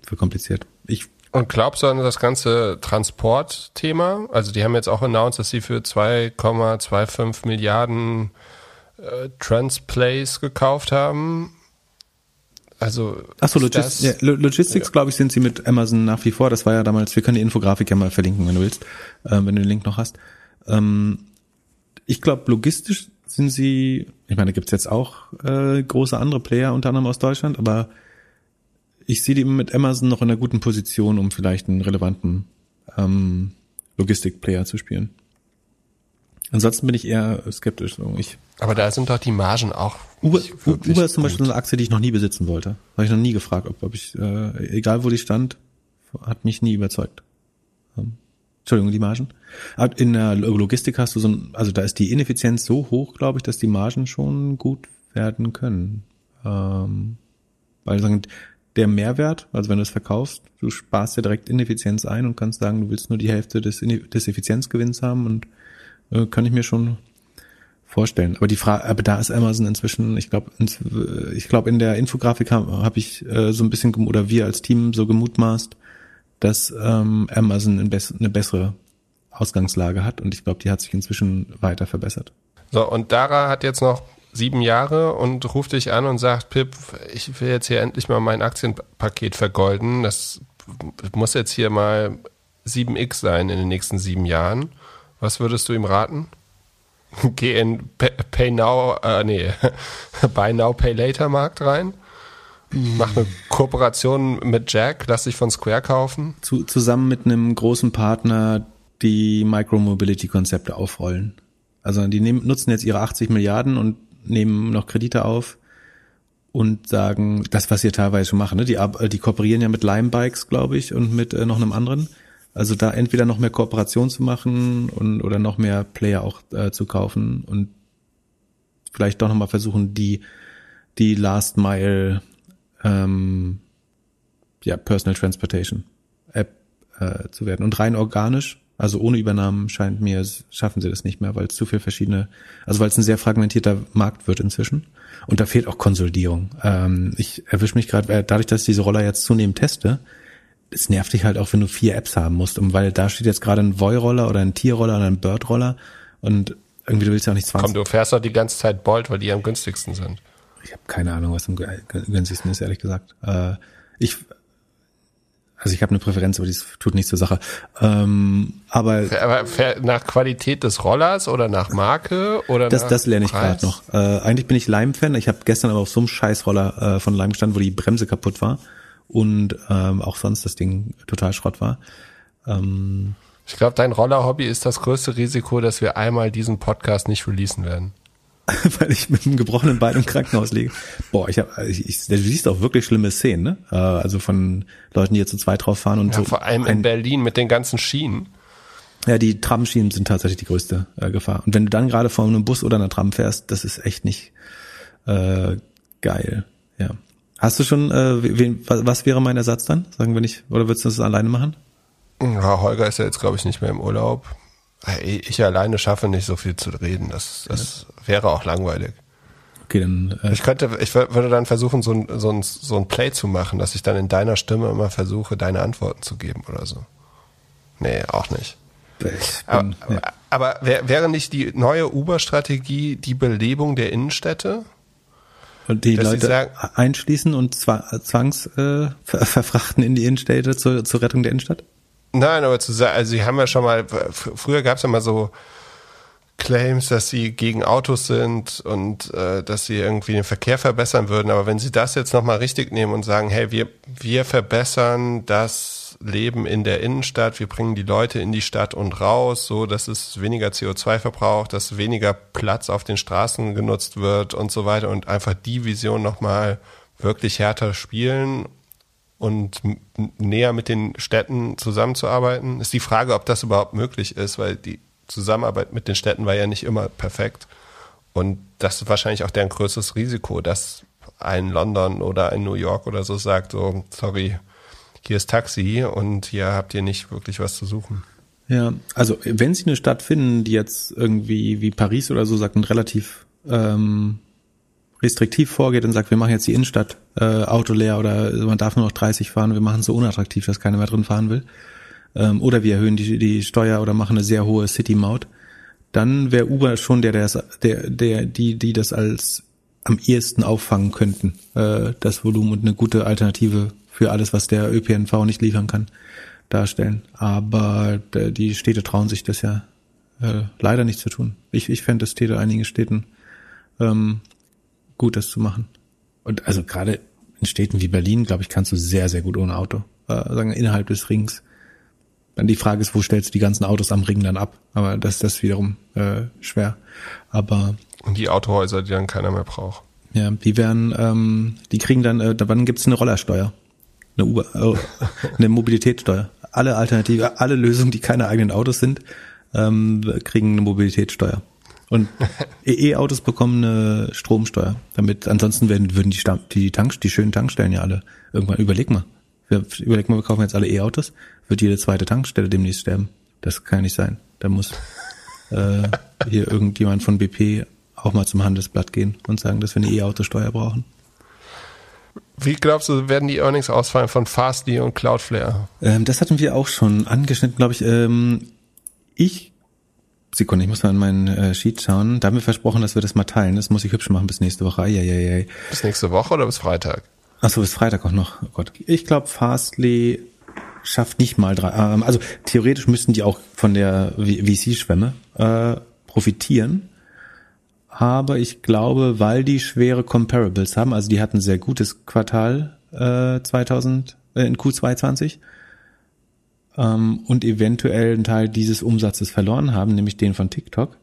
für kompliziert. Ich und glaubst du an das ganze Transportthema? Also die haben jetzt auch announced, dass sie für 2,25 Milliarden äh, Transplays gekauft haben. Also Achso, Logis ja, Logistics, ja. glaube ich, sind sie mit Amazon nach wie vor. Das war ja damals, wir können die Infografik ja mal verlinken, wenn du willst, äh, wenn du den Link noch hast. Ähm, ich glaube, logistisch sind sie, ich meine, da gibt's jetzt auch äh, große andere Player, unter anderem aus Deutschland, aber ich sehe die mit Amazon noch in einer guten Position, um vielleicht einen relevanten ähm, Logistik-Player zu spielen. Ansonsten bin ich eher skeptisch. Ich, Aber da sind doch die Margen auch. Uber, Uber ist zum Beispiel eine Aktie, die ich noch nie besitzen wollte. Habe ich noch nie gefragt, ob, ob ich, äh, egal wo die stand, hat mich nie überzeugt. Ähm, Entschuldigung, die Margen. In der Logistik hast du so ein, also da ist die Ineffizienz so hoch, glaube ich, dass die Margen schon gut werden können. Ähm, weil sagen, der Mehrwert, also wenn du es verkaufst, du sparst ja direkt Ineffizienz ein und kannst sagen, du willst nur die Hälfte des, des Effizienzgewinns haben und äh, kann ich mir schon vorstellen. Aber die Frage, aber da ist Amazon inzwischen, ich glaube, ich glaube in der Infografik habe hab ich äh, so ein bisschen oder wir als Team so gemutmaßt, dass ähm, Amazon eine bessere Ausgangslage hat und ich glaube, die hat sich inzwischen weiter verbessert. So und Dara hat jetzt noch sieben Jahre und ruft dich an und sagt, Pip, ich will jetzt hier endlich mal mein Aktienpaket vergolden. Das muss jetzt hier mal 7x sein in den nächsten sieben Jahren. Was würdest du ihm raten? geh in Pay Now, äh, nee, Buy Now, Pay Later Markt rein. Mach eine Kooperation mit Jack, lass dich von Square kaufen. Zu, zusammen mit einem großen Partner die Micromobility-Konzepte aufrollen. Also die nehmen, nutzen jetzt ihre 80 Milliarden und nehmen noch Kredite auf und sagen, das, was sie teilweise schon machen, ne? die, die kooperieren ja mit Lime Bikes, glaube ich, und mit äh, noch einem anderen. Also da entweder noch mehr Kooperation zu machen und oder noch mehr Player auch äh, zu kaufen und vielleicht doch nochmal versuchen, die die Last Mile ähm, ja, Personal Transportation App äh, zu werden. Und rein organisch, also ohne Übernahmen scheint mir, schaffen sie das nicht mehr, weil es zu viel verschiedene, also weil es ein sehr fragmentierter Markt wird inzwischen. Und da fehlt auch Konsolidierung. Ähm, ich erwische mich gerade, äh, dadurch, dass ich diese Roller jetzt zunehmend teste, es nervt dich halt auch, wenn du vier Apps haben musst, um, weil da steht jetzt gerade ein Voy-Roller oder ein Tier-Roller oder ein Bird-Roller und irgendwie du willst ja auch nicht 20. Komm, du fährst doch die ganze Zeit Bolt, weil die am günstigsten sind. Ich habe keine Ahnung, was am günstigsten ist, ehrlich gesagt. Äh, ich, also ich habe eine Präferenz, aber die tut nichts zur Sache. Ähm, aber, aber nach Qualität des Rollers oder nach Marke oder das, das lerne ich gerade noch. Äh, eigentlich bin ich Lime-Fan. Ich habe gestern aber auf so einem Scheißroller äh, von Lime gestanden, wo die Bremse kaputt war und ähm, auch sonst das Ding total Schrott war. Ähm, ich glaube, dein Roller-Hobby ist das größte Risiko, dass wir einmal diesen Podcast nicht releasen werden. Weil ich mit einem gebrochenen Bein im Krankenhaus liege. Boah, ich habe, ich, ich, du siehst auch wirklich schlimme Szenen, ne? Äh, also von Leuten, die jetzt zu zweit drauf fahren und ja, so. Vor allem in Berlin mit den ganzen Schienen. Ja, die Tramschienen sind tatsächlich die größte äh, Gefahr. Und wenn du dann gerade vor einem Bus oder einer Tram fährst, das ist echt nicht äh, geil. Hast du schon, äh, wen, was wäre mein Ersatz dann? Sagen wir nicht, oder würdest du das alleine machen? Ja, Holger ist ja jetzt, glaube ich, nicht mehr im Urlaub. Ich alleine schaffe nicht so viel zu reden. Das, das ja. wäre auch langweilig. Okay, dann. Äh ich könnte, ich würde dann versuchen, so ein, so, ein, so ein Play zu machen, dass ich dann in deiner Stimme immer versuche, deine Antworten zu geben oder so. Nee, auch nicht. Bin, aber, ja. aber, aber wäre nicht die neue Uber-Strategie die Belebung der Innenstädte? Und die Leute sagen, einschließen und zwangs äh, in die Innenstädte zur, zur Rettung der Innenstadt? Nein, aber zu sagen, also sie haben ja schon mal, früher gab es ja mal so Claims, dass sie gegen Autos sind und äh, dass sie irgendwie den Verkehr verbessern würden. Aber wenn sie das jetzt nochmal richtig nehmen und sagen, hey, wir, wir verbessern das Leben in der Innenstadt, wir bringen die Leute in die Stadt und raus, so dass es weniger CO2 verbraucht, dass weniger Platz auf den Straßen genutzt wird und so weiter und einfach die Vision nochmal wirklich härter spielen und näher mit den Städten zusammenzuarbeiten. Ist die Frage, ob das überhaupt möglich ist, weil die Zusammenarbeit mit den Städten war ja nicht immer perfekt. Und das ist wahrscheinlich auch deren größtes Risiko, dass ein London oder ein New York oder so sagt, so, sorry, hier ist Taxi und hier habt ihr nicht wirklich was zu suchen. Ja, also wenn Sie eine Stadt finden, die jetzt irgendwie wie Paris oder so sagt, ein relativ ähm, restriktiv vorgeht und sagt, wir machen jetzt die Innenstadt äh, Auto leer oder man darf nur noch 30 fahren, wir machen es so unattraktiv, dass keiner mehr drin fahren will. Ähm, oder wir erhöhen die, die Steuer oder machen eine sehr hohe City-Maut, dann wäre Uber schon der, der, der, der, die, die das als am ehesten auffangen könnten, äh, das Volumen und eine gute Alternative für alles, was der ÖPNV nicht liefern kann, darstellen. Aber die Städte trauen sich das ja äh, leider nicht zu tun. Ich, ich fände es täte einigen Städten ähm, gut, das zu machen. Und also gerade in Städten wie Berlin, glaube ich, kannst du sehr, sehr gut ohne Auto. Äh, sagen innerhalb des Rings. Dann die Frage ist, wo stellst du die ganzen Autos am Ring dann ab? Aber das, das ist wiederum äh, schwer. Aber und die Autohäuser, die dann keiner mehr braucht. Ja, die werden, ähm, die kriegen dann, äh, wann gibt's eine Rollersteuer? Eine, Uber, äh, eine Mobilitätssteuer. Alle Alternative, alle Lösungen, die keine eigenen Autos sind, ähm, kriegen eine Mobilitätssteuer. Und E-Autos bekommen eine Stromsteuer. Damit, ansonsten werden, würden die, die Tanks, die schönen Tankstellen ja alle irgendwann, überleg mal. Wir, überleg mal, wir kaufen jetzt alle E-Autos, wird jede zweite Tankstelle demnächst sterben. Das kann nicht sein. Da muss äh, hier irgendjemand von BP auch mal zum Handelsblatt gehen und sagen, dass wir eine E-Autosteuer brauchen. Wie glaubst du, werden die Earnings ausfallen von Fastly und Cloudflare? Ähm, das hatten wir auch schon angeschnitten, glaube ich. Ähm, ich, Sekunde, ich muss mal in meinen äh, Sheet schauen. Da haben wir versprochen, dass wir das mal teilen. Das muss ich hübsch machen bis nächste Woche. Eieiei. Bis nächste Woche oder bis Freitag? Achso, bis Freitag auch noch. Oh Gott. Ich glaube, Fastly schafft nicht mal drei. Ähm, also theoretisch müssten die auch von der VC-Schwemme äh, profitieren. Aber ich glaube, weil die schwere Comparables haben, also die hatten sehr gutes Quartal äh, 2000 äh, in Q2 20 ähm, und eventuell einen Teil dieses Umsatzes verloren haben, nämlich den von TikTok,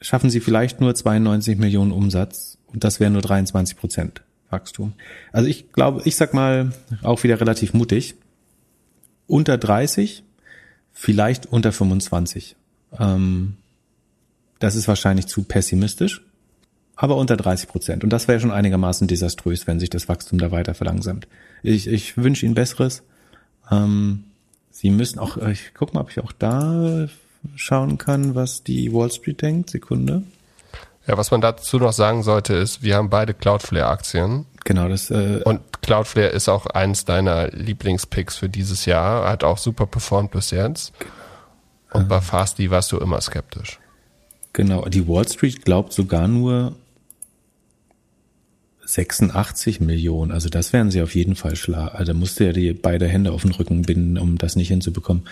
schaffen sie vielleicht nur 92 Millionen Umsatz und das wären nur 23 Prozent Wachstum. Also ich glaube, ich sag mal auch wieder relativ mutig. Unter 30, vielleicht unter 25. Ähm, das ist wahrscheinlich zu pessimistisch, aber unter 30 Prozent. Und das wäre schon einigermaßen desaströs, wenn sich das Wachstum da weiter verlangsamt. Ich, ich wünsche Ihnen Besseres. Ähm, Sie müssen auch, ich guck mal, ob ich auch da schauen kann, was die Wall Street denkt. Sekunde. Ja, was man dazu noch sagen sollte, ist, wir haben beide Cloudflare-Aktien. Genau, das. Äh, und Cloudflare ist auch eins deiner Lieblingspicks für dieses Jahr, hat auch super performt bis jetzt. Und bei Fasti warst du immer skeptisch. Genau, die Wall Street glaubt sogar nur 86 Millionen. Also das wären sie auf jeden Fall schlag. Also da musste ja die beide Hände auf den Rücken binden, um das nicht hinzubekommen.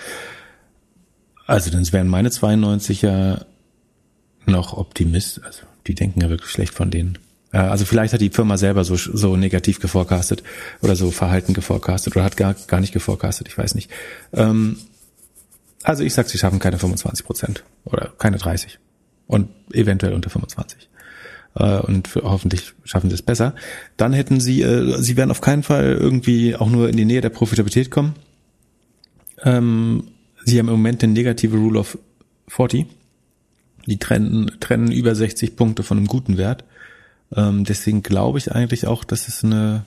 Also dann wären meine 92 ja noch Optimist. Also die denken ja wirklich schlecht von denen. Äh, also vielleicht hat die Firma selber so, so negativ geforecastet oder so verhalten geforecastet oder hat gar, gar nicht geforecastet, ich weiß nicht. Ähm, also ich sag, sie schaffen keine 25 Prozent oder keine 30 und eventuell unter 25 äh, und für, hoffentlich schaffen sie es besser. Dann hätten sie, äh, sie werden auf keinen Fall irgendwie auch nur in die Nähe der Profitabilität kommen. Ähm, sie haben im Moment den negative Rule of 40. Die trennen, trennen über 60 Punkte von einem guten Wert. Ähm, deswegen glaube ich eigentlich auch, dass es eine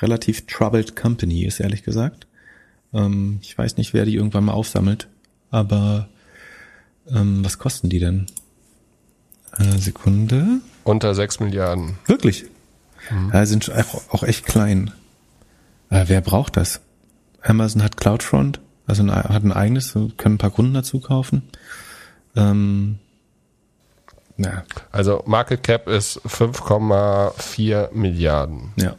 relativ troubled Company ist, ehrlich gesagt. Ähm, ich weiß nicht, wer die irgendwann mal aufsammelt, aber ähm, was kosten die denn? Äh, Sekunde. Unter 6 Milliarden. Wirklich? Mhm. Ja, sind auch echt klein. Äh, wer braucht das? Amazon hat CloudFront, also ein, hat ein eigenes, können ein paar Kunden dazu kaufen. Ähm, ja. Also Market Cap ist 5,4 Milliarden. Ja.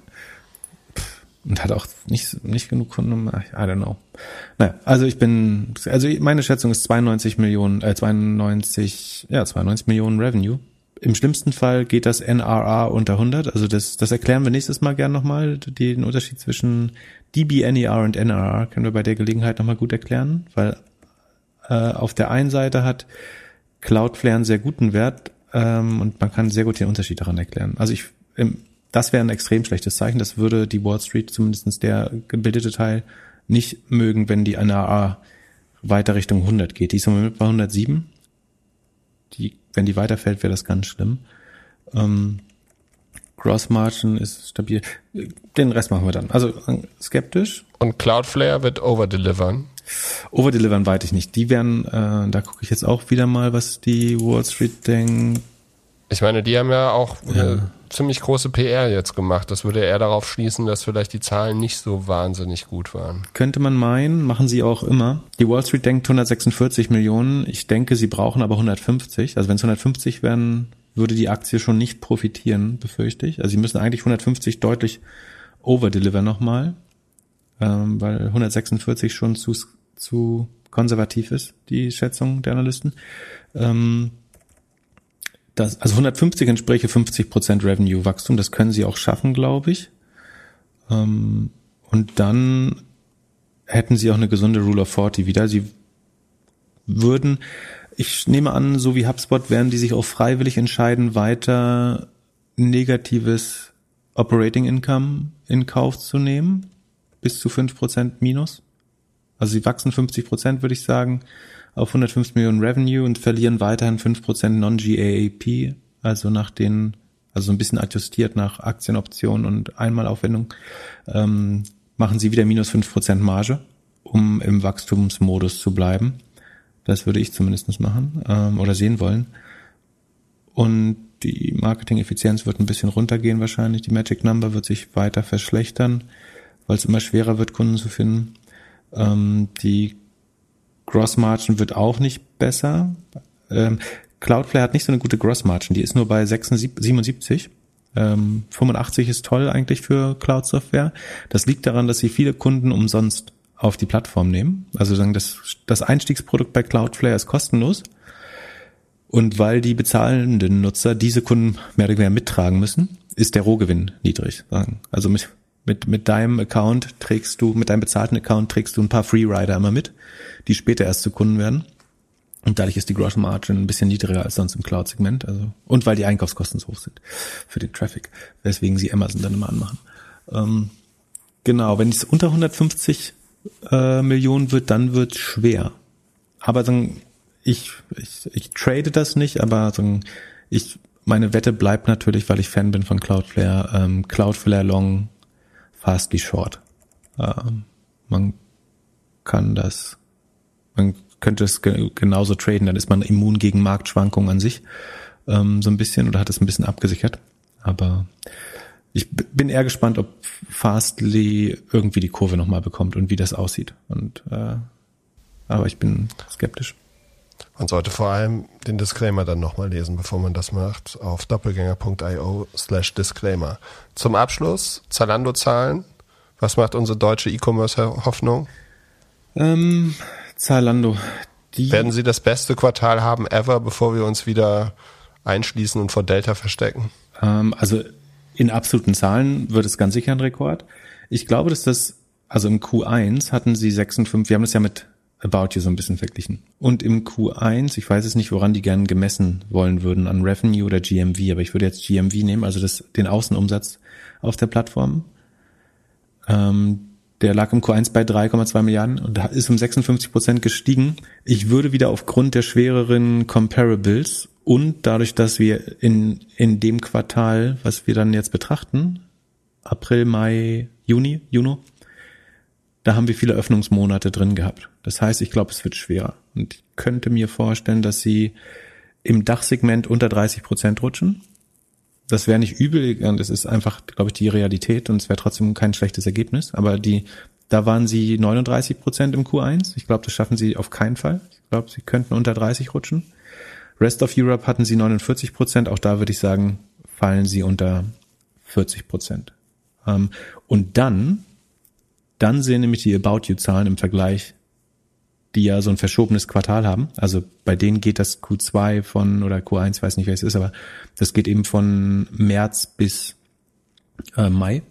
Und hat auch nicht, nicht genug Kunden. I don't know. Naja, also ich bin, also meine Schätzung ist 92 Millionen, äh 92, ja, 92 Millionen Revenue im schlimmsten Fall geht das NRR unter 100. Also das, das erklären wir nächstes Mal gern nochmal. Den Unterschied zwischen DBNER und NRR können wir bei der Gelegenheit nochmal gut erklären, weil äh, auf der einen Seite hat Cloudflare einen sehr guten Wert ähm, und man kann sehr gut den Unterschied daran erklären. Also ich, im, das wäre ein extrem schlechtes Zeichen. Das würde die Wall Street, zumindestens der gebildete Teil, nicht mögen, wenn die NRR weiter Richtung 100 geht. Die ist im Moment bei 107. Die wenn die weiterfällt, wäre das ganz schlimm. Ähm, Gross Margin ist stabil. Den Rest machen wir dann. Also skeptisch. Und Cloudflare wird overdelivern. Overdelivern weiß ich nicht. Die werden, äh, da gucke ich jetzt auch wieder mal, was die Wall Street denkt. Ich meine, die haben ja auch ja. ziemlich große PR jetzt gemacht. Das würde eher darauf schließen, dass vielleicht die Zahlen nicht so wahnsinnig gut waren. Könnte man meinen, machen sie auch immer. Die Wall Street denkt 146 Millionen. Ich denke, sie brauchen aber 150. Also wenn es 150 wären, würde die Aktie schon nicht profitieren, befürchte ich. Also sie müssen eigentlich 150 deutlich overdeliver nochmal, ähm, weil 146 schon zu, zu konservativ ist, die Schätzung der Analysten. Ähm, das, also 150 entspräche 50 Prozent Revenue-Wachstum, das können sie auch schaffen, glaube ich. Ähm, und dann hätten sie auch eine gesunde Rule of 40 wieder. Sie würden, ich nehme an, so wie HubSpot werden die sich auch freiwillig entscheiden, weiter negatives Operating Income in Kauf zu nehmen, bis zu 5% minus. Also sie wachsen 50%, würde ich sagen auf 105 Millionen Revenue und verlieren weiterhin 5% Non-GAAP, also nach den, also ein bisschen adjustiert nach Aktienoptionen und Einmalaufwendung, ähm, machen sie wieder minus 5% Marge, um im Wachstumsmodus zu bleiben. Das würde ich zumindest machen ähm, oder sehen wollen. Und die Marketing-Effizienz wird ein bisschen runtergehen wahrscheinlich. Die Magic Number wird sich weiter verschlechtern, weil es immer schwerer wird, Kunden zu finden. Ähm, die Gross Margin wird auch nicht besser. Ähm, Cloudflare hat nicht so eine gute Gross Margin, die ist nur bei 76, 77. Ähm, 85 ist toll eigentlich für Cloud Software. Das liegt daran, dass sie viele Kunden umsonst auf die Plattform nehmen. Also sagen, das, das Einstiegsprodukt bei Cloudflare ist kostenlos. Und weil die bezahlenden Nutzer diese Kunden mehr oder weniger mittragen müssen, ist der Rohgewinn niedrig. Also mit, mit, mit deinem Account trägst du, mit deinem bezahlten Account trägst du ein paar Freerider immer mit, die später erst zu Kunden werden. Und dadurch ist die Gross Margin ein bisschen niedriger als sonst im Cloud-Segment. Also, und weil die Einkaufskosten so hoch sind für den Traffic, weswegen sie Amazon dann immer anmachen. Ähm, genau, wenn es unter 150 äh, Millionen wird, dann wird schwer. Aber dann, ich, ich, ich trade das nicht, aber dann, ich, meine Wette bleibt natürlich, weil ich Fan bin von Cloudflare, ähm, Cloudflare Long, Fastly Short. Ähm, man kann das, man könnte es ge genauso traden, dann ist man immun gegen Marktschwankungen an sich, ähm, so ein bisschen, oder hat es ein bisschen abgesichert. Aber ich bin eher gespannt, ob Fastly irgendwie die Kurve nochmal bekommt und wie das aussieht. Und äh, aber ich bin skeptisch. Man sollte vor allem den Disclaimer dann nochmal lesen, bevor man das macht, auf doppelgänger.io slash Disclaimer. Zum Abschluss, Zalando-Zahlen. Was macht unsere deutsche E-Commerce-Hoffnung? Ähm, Zalando. Die Werden sie das beste Quartal haben ever, bevor wir uns wieder einschließen und vor Delta verstecken? Ähm, also in absoluten Zahlen wird es ganz sicher ein Rekord. Ich glaube, dass das, also im Q1 hatten sie 56, wir haben das ja mit About You so ein bisschen verglichen. Und im Q1, ich weiß es nicht, woran die gern gemessen wollen würden, an Revenue oder GMV, aber ich würde jetzt GMV nehmen, also das, den Außenumsatz auf der Plattform. Ähm, der lag im Q1 bei 3,2 Milliarden und ist um 56 Prozent gestiegen. Ich würde wieder aufgrund der schwereren Comparables und dadurch, dass wir in, in dem Quartal, was wir dann jetzt betrachten, April, Mai, Juni, Juni, da haben wir viele Öffnungsmonate drin gehabt. Das heißt, ich glaube, es wird schwerer. Und ich könnte mir vorstellen, dass sie im Dachsegment unter 30 Prozent rutschen. Das wäre nicht übel, das ist einfach, glaube ich, die Realität und es wäre trotzdem kein schlechtes Ergebnis. Aber die, da waren sie 39 Prozent im Q1. Ich glaube, das schaffen sie auf keinen Fall. Ich glaube, sie könnten unter 30 rutschen. Rest of Europe hatten sie 49 Prozent. Auch da würde ich sagen, fallen sie unter 40 Prozent. Ähm, und dann dann sehen nämlich die About You Zahlen im Vergleich, die ja so ein verschobenes Quartal haben. Also bei denen geht das Q2 von oder Q1, weiß nicht, wer es ist, aber das geht eben von März bis äh, Mai.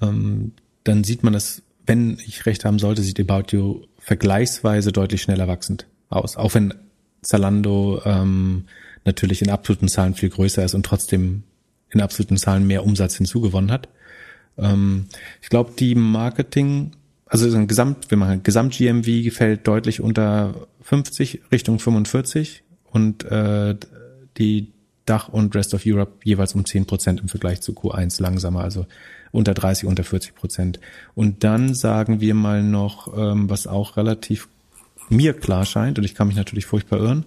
Ähm, dann sieht man das, wenn ich recht haben sollte, sieht About You vergleichsweise deutlich schneller wachsend aus. Auch wenn Zalando ähm, natürlich in absoluten Zahlen viel größer ist und trotzdem in absoluten Zahlen mehr Umsatz hinzugewonnen hat. Ähm, ich glaube, die Marketing, also ein Gesamt, wenn man Gesamt GMV gefällt deutlich unter 50 Richtung 45 und äh, die Dach und Rest of Europe jeweils um 10 Prozent im Vergleich zu Q1 langsamer, also unter 30, unter 40 Prozent. Und dann sagen wir mal noch, ähm, was auch relativ mir klar scheint, und ich kann mich natürlich furchtbar irren,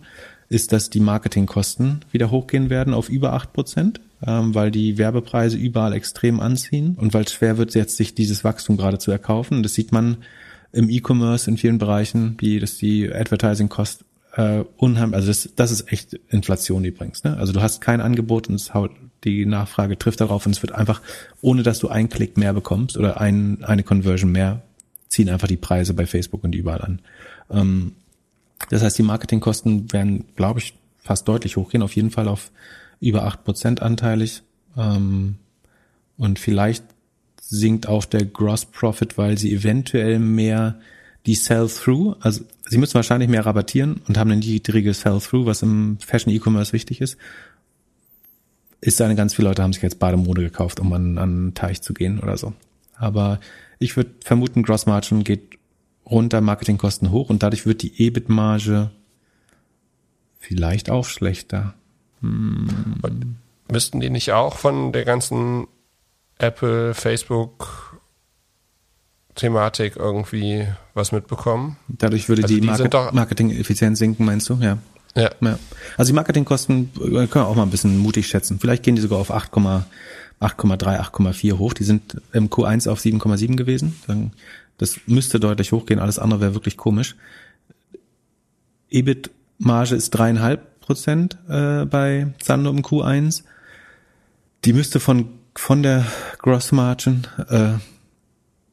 ist, dass die Marketingkosten wieder hochgehen werden auf über acht Prozent ähm, weil die Werbepreise überall extrem anziehen und weil es schwer wird, jetzt sich dieses Wachstum gerade zu erkaufen. Das sieht man im E-Commerce in vielen Bereichen, wie das die Advertising Cost äh, unheimlich, also das, das ist echt Inflation übrigens. Ne? Also du hast kein Angebot und es haut, die Nachfrage trifft darauf und es wird einfach, ohne dass du einen Klick mehr bekommst oder ein, eine Conversion mehr, ziehen einfach die Preise bei Facebook und überall an. Ähm, das heißt, die Marketingkosten werden, glaube ich, fast deutlich hochgehen, auf jeden Fall auf über acht Prozent anteilig. Ähm, und vielleicht sinkt auch der Gross Profit, weil sie eventuell mehr die Sell-Through, also sie müssen wahrscheinlich mehr rabattieren und haben eine niedrige Sell-Through, was im Fashion E-Commerce wichtig ist. Ist eine ganz viele Leute haben sich jetzt Bademode gekauft, um an, an einen Teich zu gehen oder so. Aber ich würde vermuten, Gross Margin geht runter, Marketingkosten hoch und dadurch wird die EBIT-Marge vielleicht auch schlechter. Hm. Müssten die nicht auch von der ganzen Apple, Facebook Thematik irgendwie was mitbekommen? Dadurch würde also die, die Market Marketing-Effizienz sinken, meinst du? Ja. ja. ja. Also die Marketingkosten äh, können wir auch mal ein bisschen mutig schätzen. Vielleicht gehen die sogar auf 8,3, 8,4 hoch. Die sind im Q1 auf 7,7 gewesen. Das müsste deutlich hochgehen. Alles andere wäre wirklich komisch. EBIT-Marge ist dreieinhalb Prozent äh, bei Zando im Q1. Die müsste von von der Gross Margin, äh,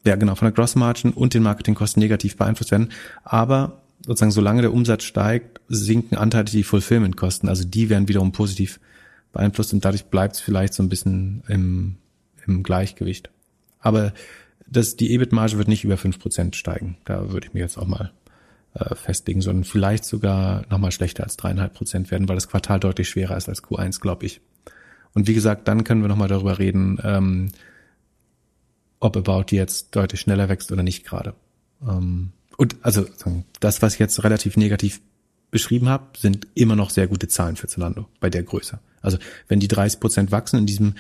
ja genau, von der Gross Margin und den Marketingkosten negativ beeinflusst werden. Aber sozusagen solange der Umsatz steigt, sinken anteilig die Fulfillment-Kosten. Also die werden wiederum positiv beeinflusst und dadurch bleibt es vielleicht so ein bisschen im, im Gleichgewicht. Aber das, die EBIT-Marge wird nicht über fünf Prozent steigen. Da würde ich mir jetzt auch mal äh, festlegen, sondern vielleicht sogar nochmal schlechter als dreieinhalb Prozent werden, weil das Quartal deutlich schwerer ist als Q1, glaube ich. Und wie gesagt, dann können wir nochmal darüber reden, ähm, ob About jetzt deutlich schneller wächst oder nicht gerade. Ähm, und also das, was ich jetzt relativ negativ beschrieben habe, sind immer noch sehr gute Zahlen für Zalando bei der Größe. Also wenn die 30 Prozent wachsen in diesem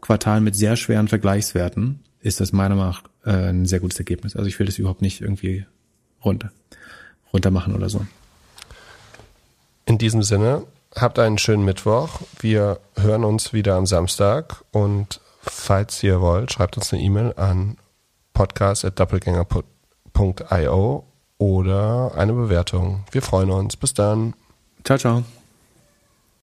Quartal mit sehr schweren Vergleichswerten, ist das meiner Meinung nach äh, ein sehr gutes Ergebnis. Also ich will das überhaupt nicht irgendwie runter, runter machen oder so. In diesem Sinne, habt einen schönen Mittwoch. Wir hören uns wieder am Samstag und falls ihr wollt, schreibt uns eine E-Mail an podcast.doppelgänger.io oder eine Bewertung. Wir freuen uns. Bis dann. Ciao, ciao.